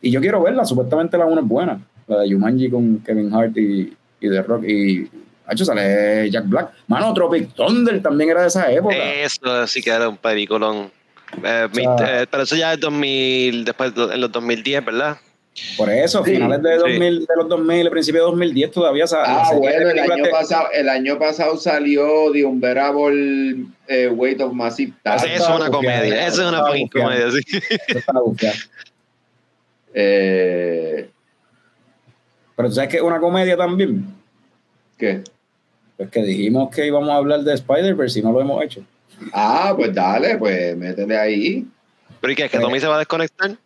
Y yo quiero verla, supuestamente la una es buena. La de Jumanji con Kevin Hart y, y The Rock. Y. Hecho, sale Jack Black. Mano, Tropic Thunder también era de esa época. Eso sí que era un peliculón. Eh, sea- eh, pero eso ya es 2000, después de- en los 2010, ¿verdad? Por eso, Sí, finales de, sí. 2000, de los 2000, principio de 2010 todavía Ah, bueno, el año, de- pasado, el año pasado salió The Unbearable eh, Weight of Massive Talent. Eso es una comedia. Eso es una fucking comedia, sí. Eh, Pero tú sabes que es una comedia también. ¿Qué? Pues que dijimos que íbamos a hablar de Spider-Verse y no lo hemos hecho. Ah, pues dale, pues métele ahí. ¿Pero y qué? ¿Que Tommy se va a desconectar?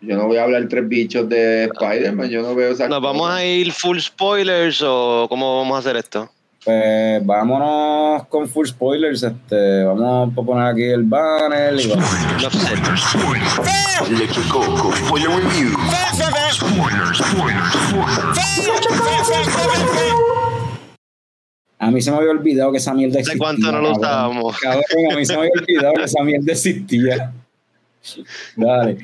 Yo no voy a hablar tres bichos de Spider-Man, yo no veo esa ¿Nos vamos a ir full spoilers o cómo vamos a hacer esto? Pues vámonos con full spoilers. Este, vamos a poner aquí el banner y vamos. Spoilers, spoilers, spoilers. A mí se me había olvidado que esa mierda existía. ¿De cuánto no lo usábamos? Cabrón, a mí se me había olvidado que esa mierda existía. Dale.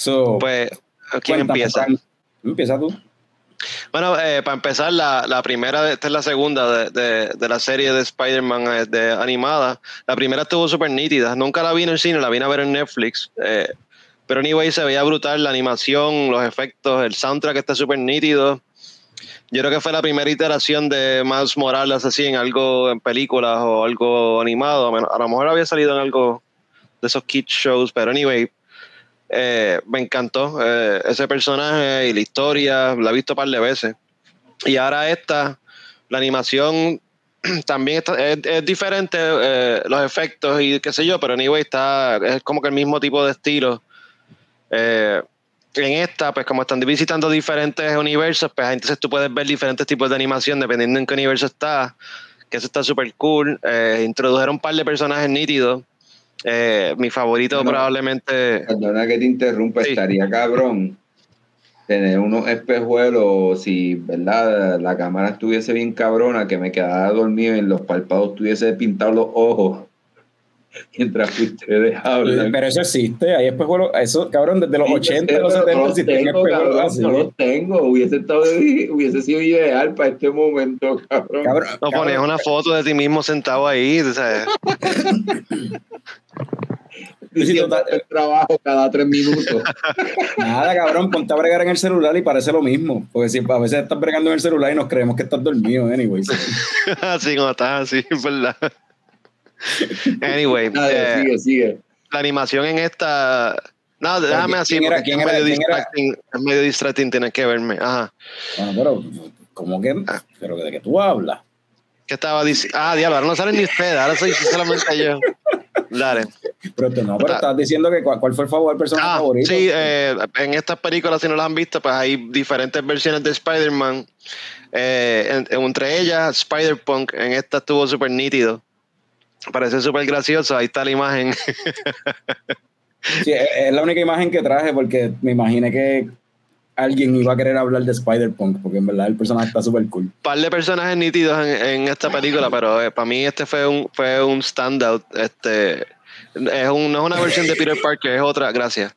So, Pues, ¿quién empieza? Empieza tú. Bueno, eh, para empezar, la, la primera, esta es la segunda de, de- de la serie de Spider-Man eh, de animada. La primera estuvo súper nítida. Nunca la vi en el cine, la vine a ver en Netflix. eh, pero anyway, se veía brutal la animación, los efectos, el soundtrack está súper nítido. Yo creo que fue la primera iteración de Miles Morales así en algo en películas o algo animado. A lo mejor había salido en algo de esos kids shows, pero anyway, eh, me encantó eh, ese personaje y la historia, la he visto un par de veces. Y ahora esta, la animación también es, diferente, eh, los efectos y qué sé yo, pero anyway está, es como que el mismo tipo de estilo. Eh, en esta, pues como están visitando diferentes universos, pues entonces tú puedes ver diferentes tipos de animación dependiendo en qué universo está, que eso está súper cool. Introdujeron un par de personajes nítidos. Eh, mi favorito probablemente... Perdona que te interrumpa, Sí. estaría cabrón tener unos espejuelos, si verdad la cámara estuviese bien cabrona, que me quedara dormido y en los párpados tuviese pintado los ojos mientras ustedes hablan. Pero eso existe. Hay espejuelos. Eso, cabrón, desde los Sí, yo 80, sé, los pero 70 no los existían tengo, espejuelos así. no los tengo. Hubiese, estado, hubiese sido ideal para este momento, cabrón. Cabrón, No cabrón, pones una foto de ti mismo sentado ahí, Diciendo el trabajo cada tres minutos. Nada, cabrón, ponte a bregar en el celular y parece lo mismo. Porque si a veces estás bregando en el celular y nos creemos que estás dormido, anyways. así como estás, así, es verdad. Anyway, eh, sigue, sigue. la animación en esta. No, déjame así, ¿Quién era- porque quién es, medio distracting, es medio distracting, tienes que verme. Ajá. Bueno, pero, ¿cómo que? Pero de que tú hablas. ¿Qué estaba diciendo? Ah, diablo, ahora no salen ni ustedes, ahora soy solamente yo. Dale. Pero tú no, pero Ah. estás diciendo que cuál, cuál fue el favor, personaje Ah, favorito. sí, eh, en estas películas, si no las han visto, pues hay diferentes versiones de Spider-Man. Eh, en- entre ellas, Spider-Punk, en esta estuvo súper nítido. Parece súper gracioso, ahí está la imagen. Sí, es, la única imagen que traje porque me imaginé que alguien iba a querer hablar de Spider-Punk, porque en verdad el personaje está súper cool. par de personajes nítidos en, en esta película, pero eh, para mí este fue un fue un standout. Este es un, no es una versión de Peter Parker, es otra, gracias.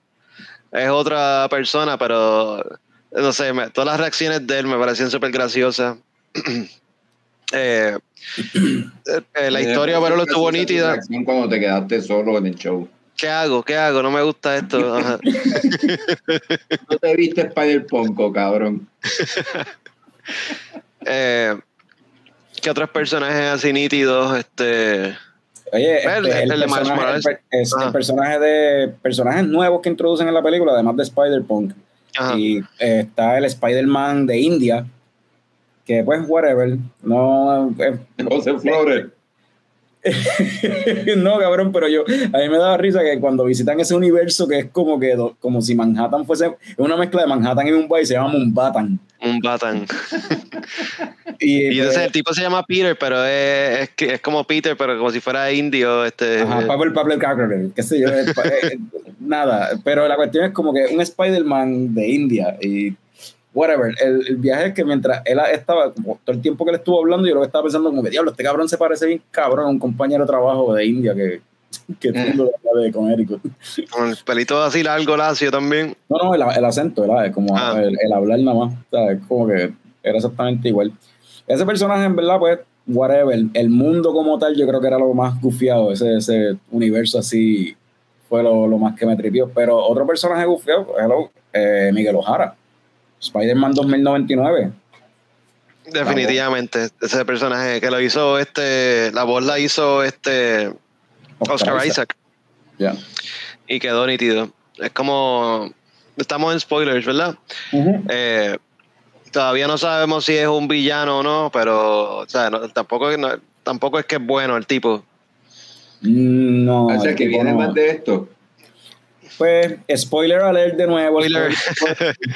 Es otra persona, pero no sé, me- todas las reacciones de él me parecían súper graciosas. Eh, eh, eh, la historia, pero lo estuvo nítida. Cuando te quedaste solo en el show. ¿Qué hago? ¿Qué hago? No me gusta esto. Ajá. No te viste Spider-Punk, cabrón. eh, ¿qué otros personajes así nítidos? Este, Oye, El- este, el de Miles personaje, el per- es Ajá. el personaje de personajes nuevos que introducen en la película, además de Spider-Punk. Y eh, está el Spider-Man de India, que pues, whatever. No, eh, José Flores. no, cabrón, pero yo, a mí me daba risa que cuando visitan ese universo que es como que como si Manhattan fuese es una mezcla de Manhattan y Mumbai, se llama Mumbatan. un Batman. Y, Y pues, entonces el tipo se llama Peter, pero es, es, que- es como Peter, pero como si fuera indio. Este, Ajá, Pablo Pablo Carter, qué sé yo, eh, eh, nada, pero la cuestión es como que un Spider-Man de India y whatever, el, el viaje es que mientras él estaba, como todo el tiempo que él estuvo hablando, yo lo que estaba pensando como que, diablo, este cabrón se parece bien cabrón a un compañero de trabajo de India que, que tengo de Connecticut. con el pelito así largo, lacio también. No, no, el, el acento, era como Ah. el, el hablar nada más, ¿sabes? como que era exactamente igual. Ese personaje, en verdad, pues, whatever, el mundo como tal, yo creo que era lo más gufiado, ese, ese universo así fue lo, lo más que me tripió. Pero otro personaje gufiado, hello, eh, Miguel Ojara, Spider-Man 2099. Definitivamente, ese personaje que lo hizo, este, la voz la hizo este Oscar Isaac Ya. y quedó nítido. Es como, estamos en spoilers, ¿verdad? Eh, todavía no sabemos si es un villano o no, pero o sea, no- tampoco, no- tampoco es que es bueno el tipo. No. o sea, el que viene no. más de esto. Pues, spoiler alert de nuevo. Spoiler.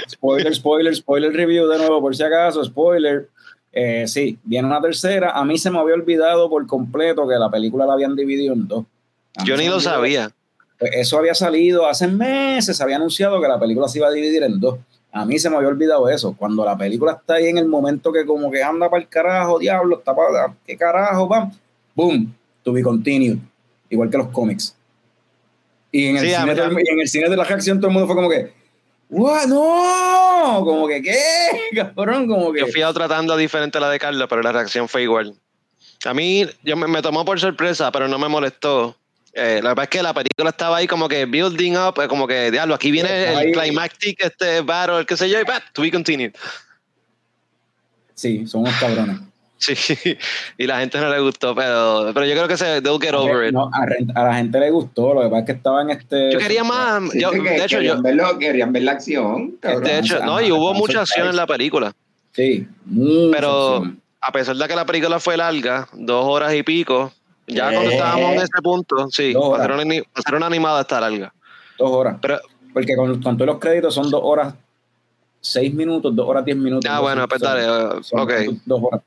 Spoiler, spoiler, spoiler review de nuevo, por si acaso, spoiler. Eh, sí, viene una tercera. A mí se me había olvidado por completo que la película la habían dividido en dos. Yo ni lo sabía. Pues eso había salido hace meses, se había anunciado que la película se iba a dividir en dos. A mí se me había olvidado eso. Cuando la película está ahí en el momento que como que anda para el carajo, diablo, está para qué carajo, pam, boom, to be continued. Igual que los cómics. Y en el, Sí, cine, todo y en el cine de la reacción todo el mundo fue como que, ¡What! ¡No! Como que, ¿qué? Cabrón, como que. Yo fui a otra tanda diferente a la de Carla, pero la reacción fue igual. A mí yo me, me tomó por sorpresa, pero no me molestó. Eh, la verdad es que la película estaba ahí como que building up, eh, como que, diablo, aquí viene el ahí. climactic este battle, qué sé yo, y pa, to be continued. Sí, son unos cabrones. Sí, y la gente no le gustó, pero, pero yo creo que se, they'll get over it. No, a, la gente le gustó, lo que pasa es que estaba en este. Yo quería más, yo, que de hecho, yo, querían, verlo- querían ver la acción. cabrón. de hecho, no, y hubo mucha acción en la película. Sí, Pero acción. a pesar de que la película fue larga, dos horas y pico, ya cuando estábamos en ese punto, sí, hacer, una, ani- para hacer una animada está larga. Dos horas. Pero, Porque con, con todos los créditos son dos horas, seis minutos, dos horas, diez minutos. ah, bueno, pues son- dale, son ok. Dos horas.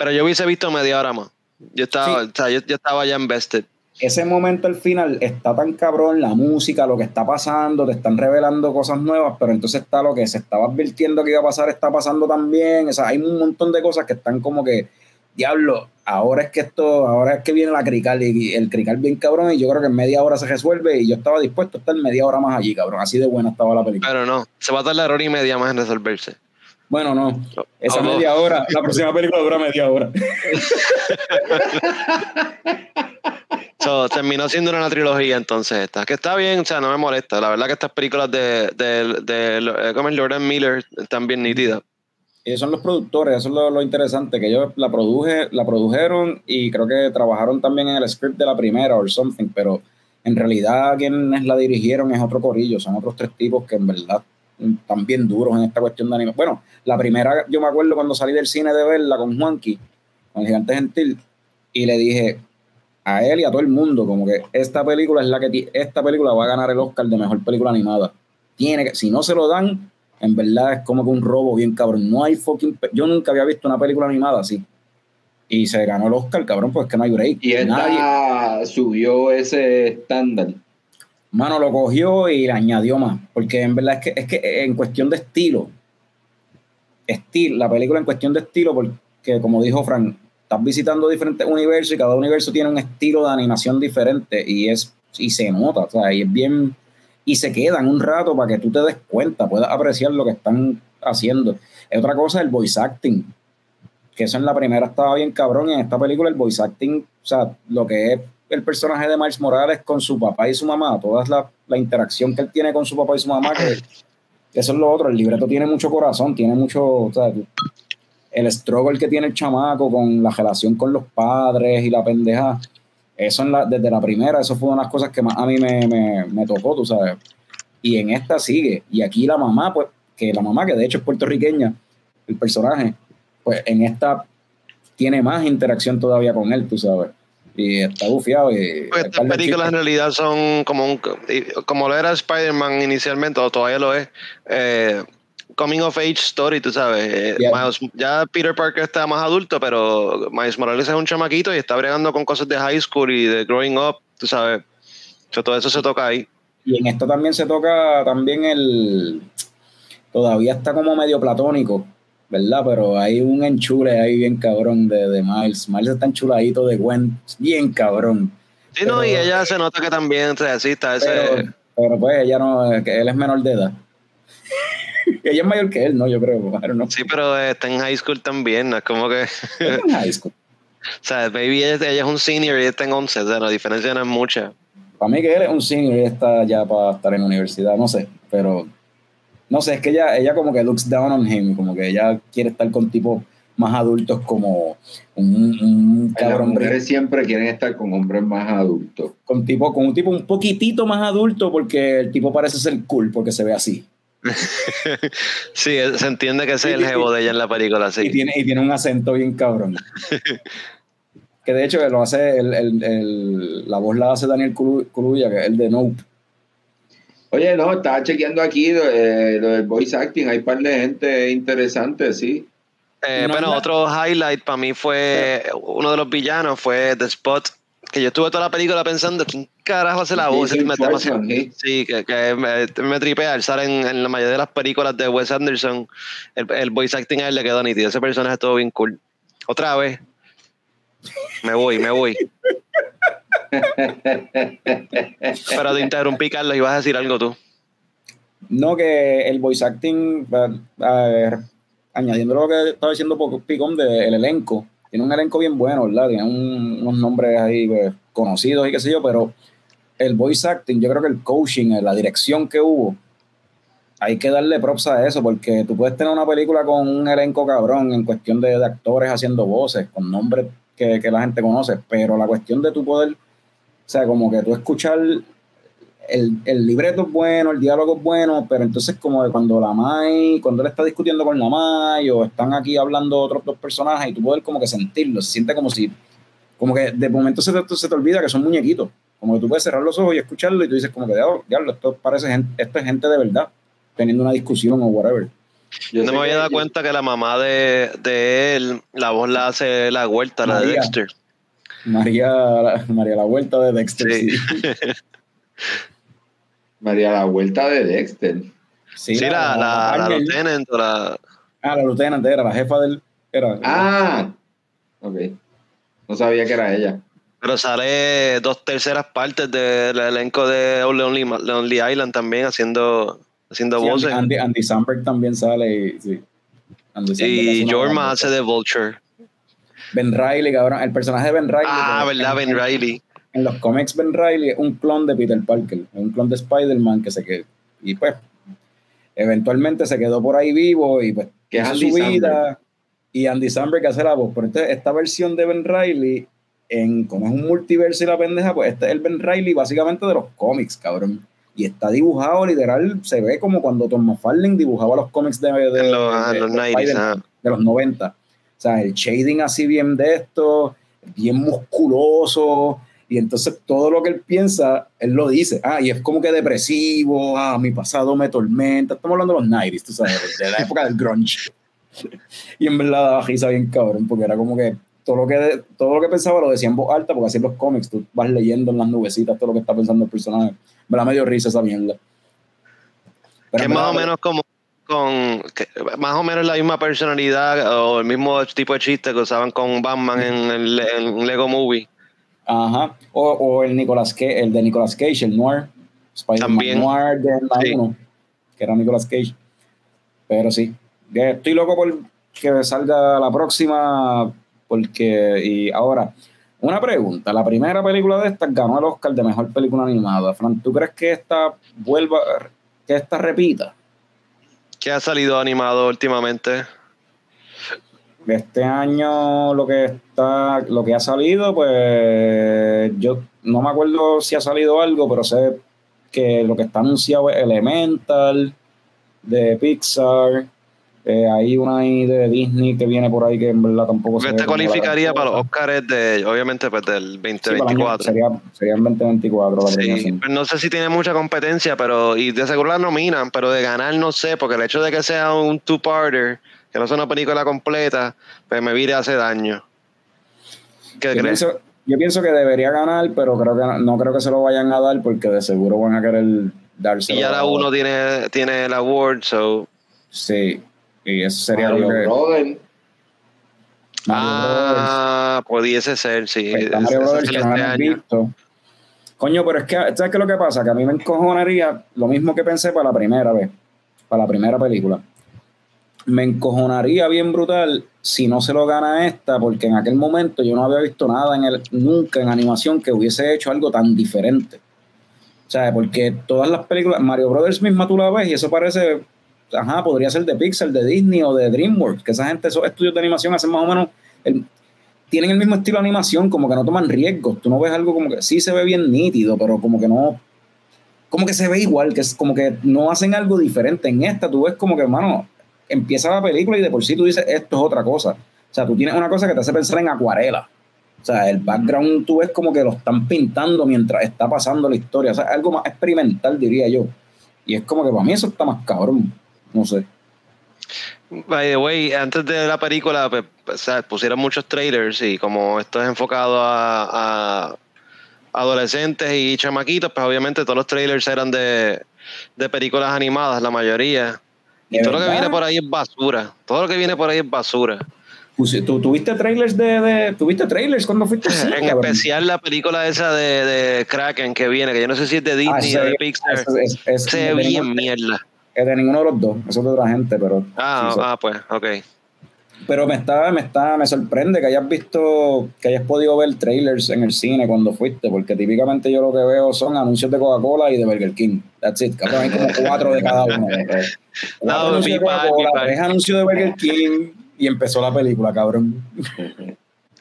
Pero yo hubiese visto media hora más. Yo estaba, Sí. o sea, yo, yo estaba ya invested. Ese momento al final está tan cabrón, la música, lo que está pasando, te están revelando cosas nuevas, pero entonces está lo que se estaba advirtiendo que iba a pasar, está pasando también. O sea, hay un montón de cosas que están como que, diablo, ahora es que esto, ahora es que viene la crical y el crical bien cabrón y yo creo que en media hora se resuelve y yo estaba dispuesto a estar media hora más allí, cabrón. Así de buena estaba la película. Pero no, se va a tardar hora y media más en resolverse. Bueno, no, esa Oh, no. media hora, la próxima película dura media hora. So, terminó siendo una trilogía entonces esta, que está bien, o sea, no me molesta. La verdad que estas películas de, de, de, eh, como es Jordan Miller están bien nítidas. Ellos son los productores, eso es lo, lo interesante, que ellos la, produje, la produjeron y creo que trabajaron también en el script de la primera o something, pero en realidad quienes la dirigieron es otro corillo, son otros tres tipos que en verdad bien duros en esta cuestión de anime. Bueno, la primera, yo me acuerdo cuando salí del cine de verla con Juanqui, con el gigante gentil, y le dije a él y a todo el mundo, como que esta película es la que esta película va a ganar el Oscar de mejor película animada. Tiene que, si no se lo dan, en verdad es como que un robo bien cabrón. No hay fucking. Yo nunca había visto una película animada así. Y se ganó el Oscar, cabrón, pues que no hay break. Y Nadie. subió ese estándar. Mano lo cogió y le añadió más. Porque en verdad es que, es que en cuestión de estilo, estilo, la película en cuestión de estilo, porque como dijo Frank, estás visitando diferentes universos y cada universo tiene un estilo de animación diferente y es y se nota, o sea, y es bien y se quedan un rato para que tú te des cuenta, puedas apreciar lo que están haciendo. Es otra cosa el voice acting, que eso en la primera estaba bien cabrón, y en esta película el voice acting, o sea, lo que es el personaje de Miles Morales con su papá y su mamá, toda la, la interacción que él tiene con su papá y su mamá, que eso es lo otro, el libreto tiene mucho corazón, tiene mucho, o sea, el struggle que tiene el chamaco con la relación con los padres y la pendeja, eso en la, desde la primera, eso fue una de las cosas que más a mí me, me, me tocó, tú sabes. Y en esta sigue. Y aquí la mamá, pues, que la mamá, que de hecho es puertorriqueña, el personaje, pues en esta tiene más interacción todavía con él, tú sabes. Y está bufiado. Y Pues estas películas en realidad son como un como lo era Spider-Man inicialmente, o todavía lo es, eh, coming of age story, tú sabes. Yeah. Miles- ya Peter Parker está más adulto, pero Miles Morales es un chamaquito y está bregando con cosas de high school y de growing up, tú sabes. So, todo eso se toca ahí. Y en esto también se toca también el. Todavía está como medio platónico, ¿verdad? Pero hay un enchule ahí bien cabrón de, de Miles. Miles está enchuladito de Gwen, bien cabrón. Sí, no, y ella se nota que también, está ese... Pero, pero pues ella no, que él es menor de edad. ella es mayor que él, ¿no? Yo creo. Know. Sí, pero eh, está en high school también, no es como que... Él es en high school. O sea, baby, ella, ella es un senior y ella está en 11, o sea, la diferencia no es mucha. Para mí que él es un senior y está ya para estar en la universidad, no sé, pero no sé, es que ella, ella como que looks down on him, como que ella quiere estar con tipos más adultos como un, un Las cabrón mujeres siempre quieren estar con hombres más adultos. con tipo con un tipo un poquitito más adulto porque el tipo parece ser cool porque se ve así Sí, se entiende que ese es el jevo de ella en la película, y sí. tiene y tiene un acento bien cabrón que de hecho lo hace el, el- el- la voz la hace Daniel Kaluuya que es el de Nope Oye, no, estaba chequeando aquí lo, eh, lo del voice acting. Hay un par de gente interesante, sí. Eh, No, bueno, no. otro highlight para mí fue uno de los villanos, fue The Spot, que yo estuve toda la película pensando, ¿quién carajo hace la voz? Me- Schwartzman, sí. Sí, que, que me, me tripea. Sale en, en la mayoría de las películas de Wes Anderson. El, el voice acting a él le quedó nítido. Ese personaje estuvo bien cool. Otra vez. Me voy, me voy. Pero te interrumpí, Carlos, ibas a decir algo tú. No, que el voice acting, a- a ver, añadiendo lo que estaba diciendo Picón del elenco, tiene un elenco bien bueno, ¿verdad? Tiene un- unos nombres ahí pues, conocidos y qué sé yo, pero el voice acting, yo creo que el coaching, la dirección que hubo, hay que darle props a eso, porque tú puedes tener una película con un elenco cabrón en cuestión de, de actores haciendo voces, con nombres que, que la gente conoce, pero la cuestión de tu poder, sea, como que tú escuchar el, el libreto es bueno, el diálogo es bueno, pero entonces como de cuando la Mai, cuando él está discutiendo con la Mai o están aquí hablando otros dos personajes y tú puedes como que sentirlo, se siente como si, como que de momento se te, se te olvida que son muñequitos, como que tú puedes cerrar los ojos y escucharlo y tú dices como que, "Oh, diablo, esto parece gente, esto es gente de verdad, teniendo una discusión o whatever. Yo no me había dado cuenta que la mamá de, de él, la voz la hace la vuelta, la de. Dexter. María, María la vuelta de Dexter. Sí. Sí, María, la vuelta de Dexter. Sí, Sí, la, la, la lieutenant o la, Ah, la lieutenant era la jefa del... Era, Ah, ok. No sabía que era ella. Pero sale dos terceras partes del elenco de Lonely, Lonely Island también haciendo, haciendo Sí, voces. Andy, Andy Samberg también sale y sí. Andy Samberg hace y Jorma hace de Vulture. Ben Riley, cabrón. El personaje de Ben Riley. Ah, ¿verdad? en- Ben Riley. En los cómics, Ben Riley es un clon de Peter Parker. Es un clon de Spider-Man que se quedó. Y pues, eventualmente se quedó por ahí vivo y pues, Que es su vida. Samberg. Y Andy Samberg hace la voz. Pero entonces, esta versión de Ben Riley, en, como es un multiverso y la pendeja, pues este es el Ben Riley básicamente de los cómics, cabrón. Y está dibujado literal, se ve como cuando Tom McFarlane dibujaba los cómics de, los, ah, de- los de 90s, Spider-Man ah. de los 90. O sea, el shading así bien de esto, bien musculoso. Y entonces todo lo que él piensa, él lo dice. Ah, y es como que depresivo. Ah, mi pasado me tormenta. Estamos hablando de los 90s, tú sabes, de la época del grunge. Y en verdad daba risa bien cabrón, porque era como que todo lo que, todo lo que pensaba lo decía en voz alta, porque así en los cómics tú vas leyendo en las nubecitas todo lo que está pensando el personaje. Me la medio risa esa mierda. Pero Que es más o menos como con que más o menos la misma personalidad o el mismo tipo de chiste que usaban con Batman en el en Lego Movie. Ajá. O, o el Nicolas Cage, el de Nicolas Cage, el Noir. Spider-Man También. Noir de la Sí. 1, que era Nicolas Cage. Pero sí. Estoy loco por que salga la próxima. Porque. Y ahora, una pregunta. La primera película de estas ganó el Oscar de mejor película animada. Fran, ¿tú crees que esta vuelva. que esta repita? Que ha salido animado últimamente? este año lo que está, lo que ha salido, pues yo no me acuerdo si ha salido algo, pero sé que lo que está anunciado es Elemental de Pixar. Eh, hay una ahí de Disney que viene por ahí que en verdad tampoco se este cualificaría para los. Oscars de, obviamente, pues del Sí, para el año- 2024. sería, sería en 2024 la Sí, pues no sé si tiene mucha competencia, pero y de seguro la nominan, pero de ganar no sé, porque el hecho de que sea un two-parter, que no sea una película completa, pues me vire hace daño. ¿Qué Yo crees? pienso, yo pienso que debería ganar, pero creo que no, no creo que se lo vayan a dar porque de seguro van a querer dárselo. Y ya la uno tiene, tiene el award, so. Sí, y eso sería Mario lo que. Ah, pudiese ser, sí. Está Ese- Mario Brothers, que no lo este visto. Coño, pero es que, ¿sabes qué es lo que pasa? Que a mí me encojonaría lo mismo que pensé para la primera vez, para la primera película. Me encojonaría bien brutal si no se lo gana esta, porque en aquel momento yo no había visto nada en el, nunca en animación que hubiese hecho algo tan diferente. O sea, porque todas las películas, Mario Brothers misma tú la ves y eso parece, ajá, podría ser de Pixar, de Disney o de DreamWorks, que esa gente, esos estudios de animación hacen más o menos, tienen el mismo estilo de animación, como que no toman riesgos. Tú no ves algo como que sí se ve bien nítido, pero como que no, como que se ve igual, que es como que no hacen algo diferente. En esta tú ves como que, hermano, empieza la película y de por sí tú dices, esto es otra cosa. O sea, tú tienes una cosa que te hace pensar en acuarela. O sea, el background tú ves como que lo están pintando mientras está pasando la historia. O sea, algo más experimental, diría yo. Y es como que para mí eso está más cabrón. No sé. By the way, antes de la película pues, o sea, pusieron muchos trailers y como esto es enfocado a, a adolescentes y chamaquitos, pues obviamente todos los trailers eran de, de películas animadas, la mayoría. Y ¿De todo lo que viene por ahí es basura. Todo lo que viene por ahí es basura. ¿Tú tuviste trailers de, de- ¿Tuviste trailers cuando fuiste cine, en cabrón? especial la película esa de, de Kraken que viene, que yo no sé si es de Disney Ah, o ese- de Pixar. es- es- Se ve bien mierda. De ninguno de los dos, eso es de otra gente, pero Ah, ah, pues, ok. pero me está, me está, me sorprende que hayas visto, que hayas podido ver trailers en el cine cuando fuiste, porque típicamente yo lo que veo son anuncios de Coca-Cola y de Burger King. That's it, cabrón, hay como cuatro de cada uno. Cuatro No, tres anuncios de Burger King y empezó la película, cabrón.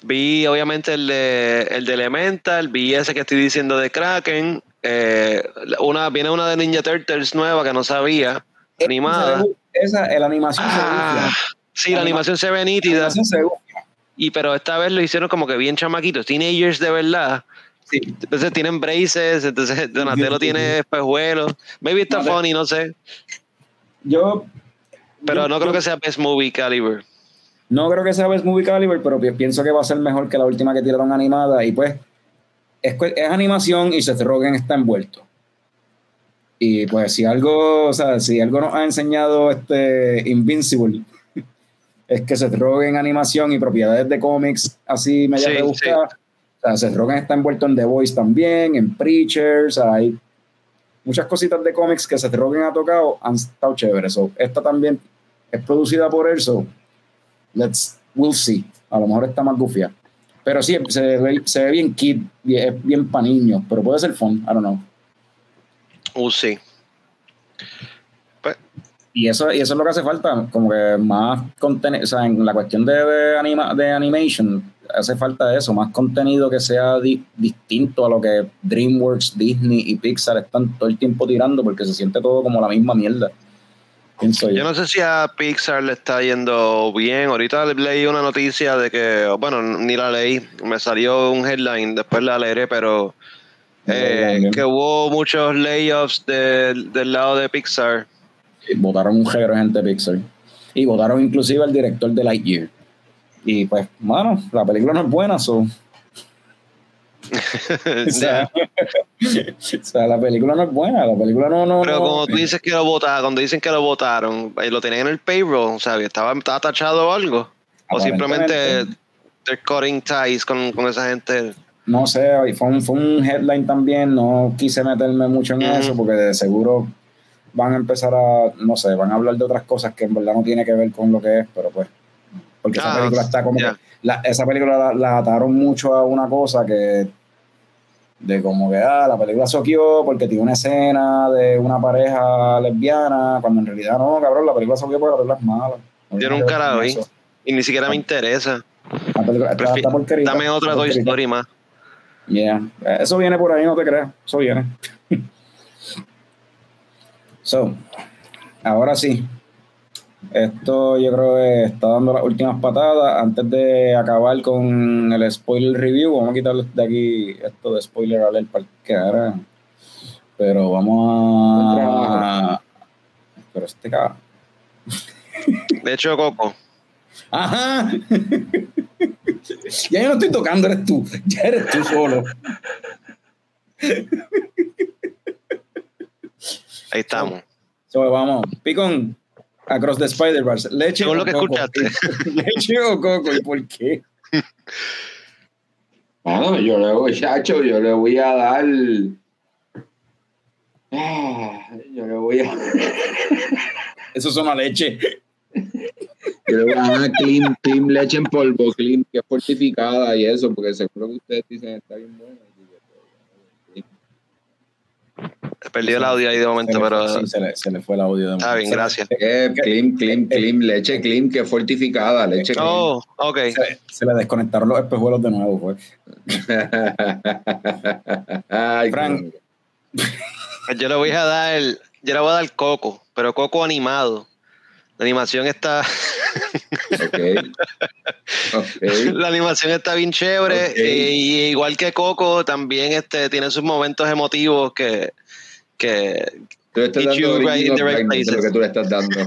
Vi obviamente el de, el de Elemental, vi ese que estoy diciendo de Kraken. eh, una, viene una de Ninja Turtles nueva que no sabía, animada. Esa, la animación Ah, se sí, la animación se ve nítida, se y pero esta vez lo hicieron como que bien chamaquitos, teenagers de verdad. Sí. Entonces tienen braces, entonces Donatello tiene espejuelos. Maybe está No funny, no sé. Yo. Pero yo- no creo que sea Best Movie Caliber. No creo que sea Best Movie Caliber, pero pi- pienso que va a ser mejor que la última que tiraron animada. Y pues, es, es animación y Seth Rogen está envuelto. Y pues, si algo, o sea, si algo nos ha enseñado este Invincible, es que Seth Rogen animación y propiedades de cómics así media Sí, rebuscadas. O sea, Seth Rogen está envuelto en The Voice también, en Preachers, hay muchas cositas de cómics que Seth Rogen ha tocado, han estado chéveres. So, esta también es producida por él, so let's, we'll see. A lo mejor está más gufia. Pero sí, se ve, se ve bien kid, es bien para niños, pero puede ser fun, I don't know. Uh, sí. Y eso, y eso es lo que hace falta, como que más contenido, o sea, en la cuestión de, de, anima, de animation, hace falta eso, más contenido que sea di- distinto a lo que DreamWorks, Disney y Pixar están todo el tiempo tirando, porque se siente todo como la misma mierda. Pienso yo. Yo no sé si a Pixar le está yendo bien. Ahorita leí una noticia de que, bueno, ni la leí, me salió un headline, después la leeré, pero eh, que hubo muchos layoffs del- del lado de Pixar. votaron un género de gente de Pixar. Y votaron inclusive al director de Lightyear. Y pues, mano, la película no es buena, so. o, sea, o sea, la película no es buena, la película no, no. Pero como tú dices que lo votaron, cuando dicen que lo votaron, lo tenían en el payroll, o sea, estaba, estaba tachado o algo. O simplemente they're cutting ties con, con esa gente. No sé, fue un, fue un headline también, no quise meterme mucho en eso porque de seguro van a empezar a, no sé, van a hablar de otras cosas que en verdad no tiene que ver con lo que es, pero pues, porque esa Ah, película está como que- la- esa película la, la ataron mucho a una cosa que, de como que, ah, la película soqueó porque tiene una escena de una pareja lesbiana, cuando en realidad no, cabrón, la película soqueó porque la película es mala. No con carajo ahí. eso. y ni siquiera me interesa. La película- esta- esta Dame otra Toy. Story más. Yeah. Eso viene por ahí, no te creas. Eso viene. so, ahora sí. Esto yo creo que está dando las últimas patadas. Antes de acabar con el spoiler review, vamos a quitarle de aquí esto de spoiler alert para el cara. Pero vamos a. Pero este cabrón. De hecho, Coco. Ajá. ya yo no estoy tocando, eres tú. Ya eres tú solo. Ahí estamos. So, vamos, Picón, Across the Spider-Verse. Leche o lo que coco? escuchaste. Leche o coco, ¿y por qué? Bueno, yo le voy, chacho, yo le voy a dar. Ah, Yo le voy a. Eso suena a leche. Yo le voy a dar clean, clean leche en polvo, clean, que es fortificada y eso, porque seguro que ustedes dicen está bien buena. He perdido el audio ahí de Se momento, pero sí, se, le, se le fue el audio. De Está bien, se- gracias. Eh, clean, clean, clean, leche clean, que es fortificada, leche clean. Oh, ok. Se, se le desconectaron los espejuelos de nuevo. Ay, Frank. Yo le voy a dar, yo le voy a dar Coco, pero Coco animado. La animación está, Ok. Ok. la animación está bien chévere Ok. eh, y igual que Coco también este tiene sus momentos emotivos que, que Tú le estás dando right right de lo que tú le estás dando.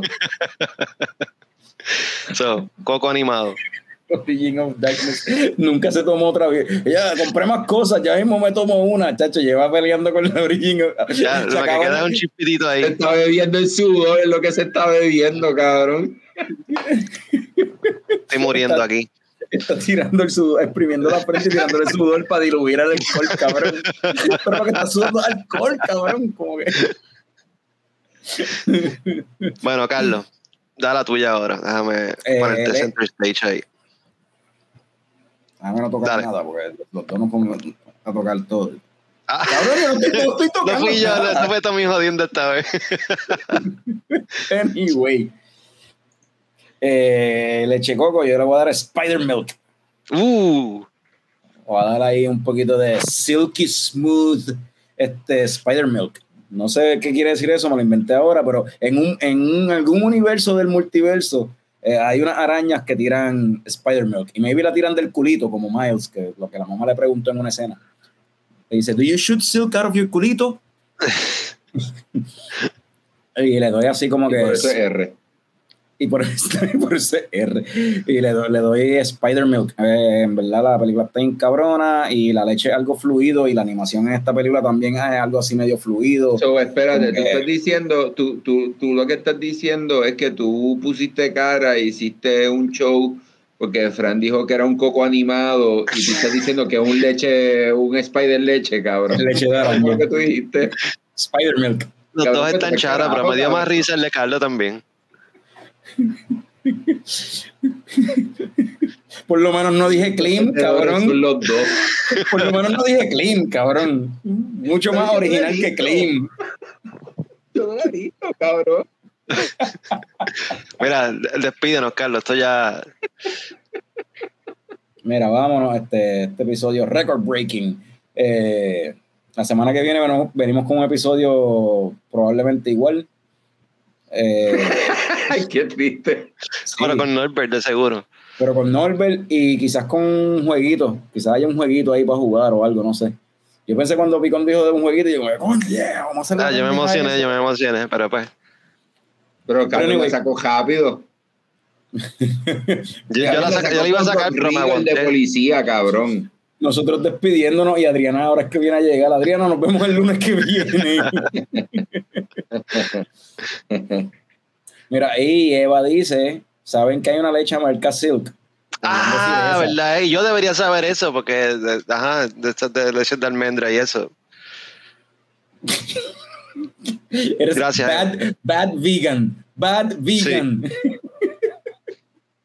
so, Coco animado. Origin of Darkness. Nunca se tomó otra vez. Ya, compré más cosas, ya mismo me tomo una, chacho. Lleva peleando con la Origin of Ya, Se lo que acabó queda es el- un chispitito Se ahí. está bebiendo el sudor, es lo que se está bebiendo, cabrón. Estoy muriendo aquí. Está tirando el sudor, exprimiendo la frente y tirándole sudor para diluir el alcohol, cabrón. Pero porque está sudando alcohol, cabrón. Como que. Bueno, Carlos, da la tuya ahora. Déjame Eh, ponerte center stage ahí. Mí no tocar Dale. nada, porque los dos nos ponemos a tocar todo. Ah, Cabrón, yo no estoy, no estoy no tocando. fui yo, nada. eso fue Tommy jodiendo esta vez. Anyway. Eh, leche coco, yo le voy a dar Spider Milk. Uh, Voy a dar ahí un poquito de Silky Smooth este, Spider Milk. No sé qué quiere decir eso, me lo inventé ahora, pero en, un, en un- algún universo del multiverso eh, hay unas arañas que tiran Spider Milk. Y maybe la tiran del culito, como Miles, que lo que la mamá le preguntó en una escena. Le dice, ¿Do you shoot silk out of your culito? y le doy así como que... por eso es R. y por eso, por eso es R. Y le, doy- le doy Spider Milk. Eh, en verdad, la película está bien cabrona y la leche es algo fluido y la animación en esta película también es algo así medio fluido. So, espérate, tú estás diciendo, tú, tú, tú lo que estás diciendo es que tú pusiste cara y hiciste un show porque Fran dijo que era un coco animado y tú estás diciendo que es un leche, un spider leche, cabrón. Leche de araña. que tú dijiste. Spider Milk. los Cabrón, dos están charas, pero me dio más risa el de Carlos también. Por lo menos no dije clean, Son cabrón. los dos. Por lo menos no dije clean, cabrón. Mucho más original que clean. Yo no lo he visto, cabrón. Mira, despídenos, Carlos. Esto ya. Mira, vámonos, este, este episodio record breaking. Eh, la semana que viene bueno, venimos con un episodio probablemente igual. Eh, Ay, qué triste. sí, Bueno, con Norbert, de seguro. pero con Norbert y quizás con un jueguito. Quizás haya un jueguito ahí para jugar o algo, no sé. Yo pensé cuando Picón dijo de un jueguito, y yo, coño, yeah, vamos a hacer Ah, yo me emocioné, esa". yo me emocioné, pero pues. Pero Carlos anyway. la sacó rápido. Yo, yo la, saca- yo la iba a sacar, pero me de aguanté. policía, cabrón. Nosotros despidiéndonos y Adriana ahora es que viene a llegar. Adriana, nos vemos el lunes que viene. Mira, y Eva dice, ¿saben que hay una leche marca Silk? Ah, verdad. eh, Yo debería saber eso porque, de- ajá, de estas de leches de almendra y eso. Eres Gracias. bad, bad vegan. Bad vegan.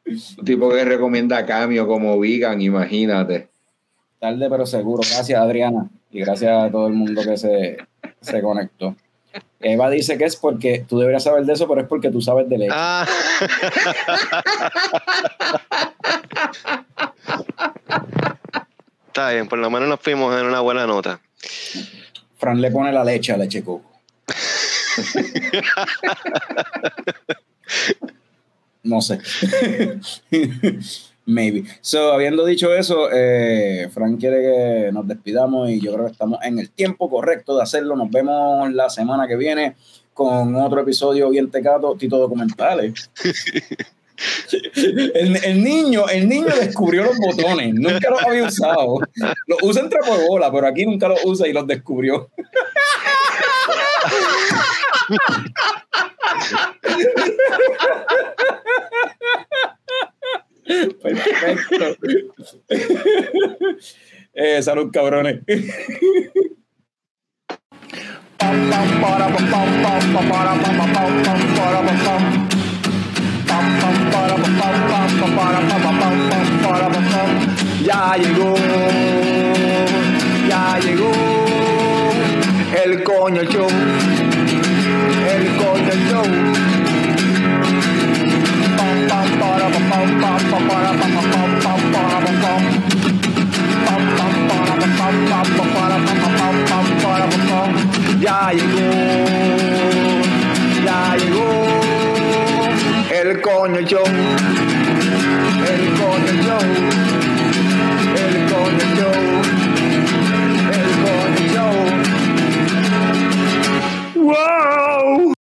Un tipo que recomienda Camio como vegan, imagínate. Tarde pero seguro. Gracias, Adriana. Y gracias a todo el mundo que se, se conectó. Eva dice que es porque tú deberías saber de eso, pero es porque tú sabes de leche. Ah. Está bien, por lo menos nos fuimos en una buena nota. Fran le pone la leche a leche coco. no sé. Maybe. So, habiendo dicho eso, eh, Fran quiere que nos despidamos y yo creo que estamos en el tiempo correcto de hacerlo. Nos vemos la semana que viene con otro episodio bien tecato, Tito Documentales. El, el niño, el niño descubrió los botones, nunca los había usado. Los usa en trapo de bola, pero aquí nunca los usa y los descubrió. Perfecto. Eh, salud, cabrones. Ya llegó, ya llegó el coño el coño show. Ya llegó, ya llegó el coño show, el coño show, el coño show, el coño show. ¡Wow!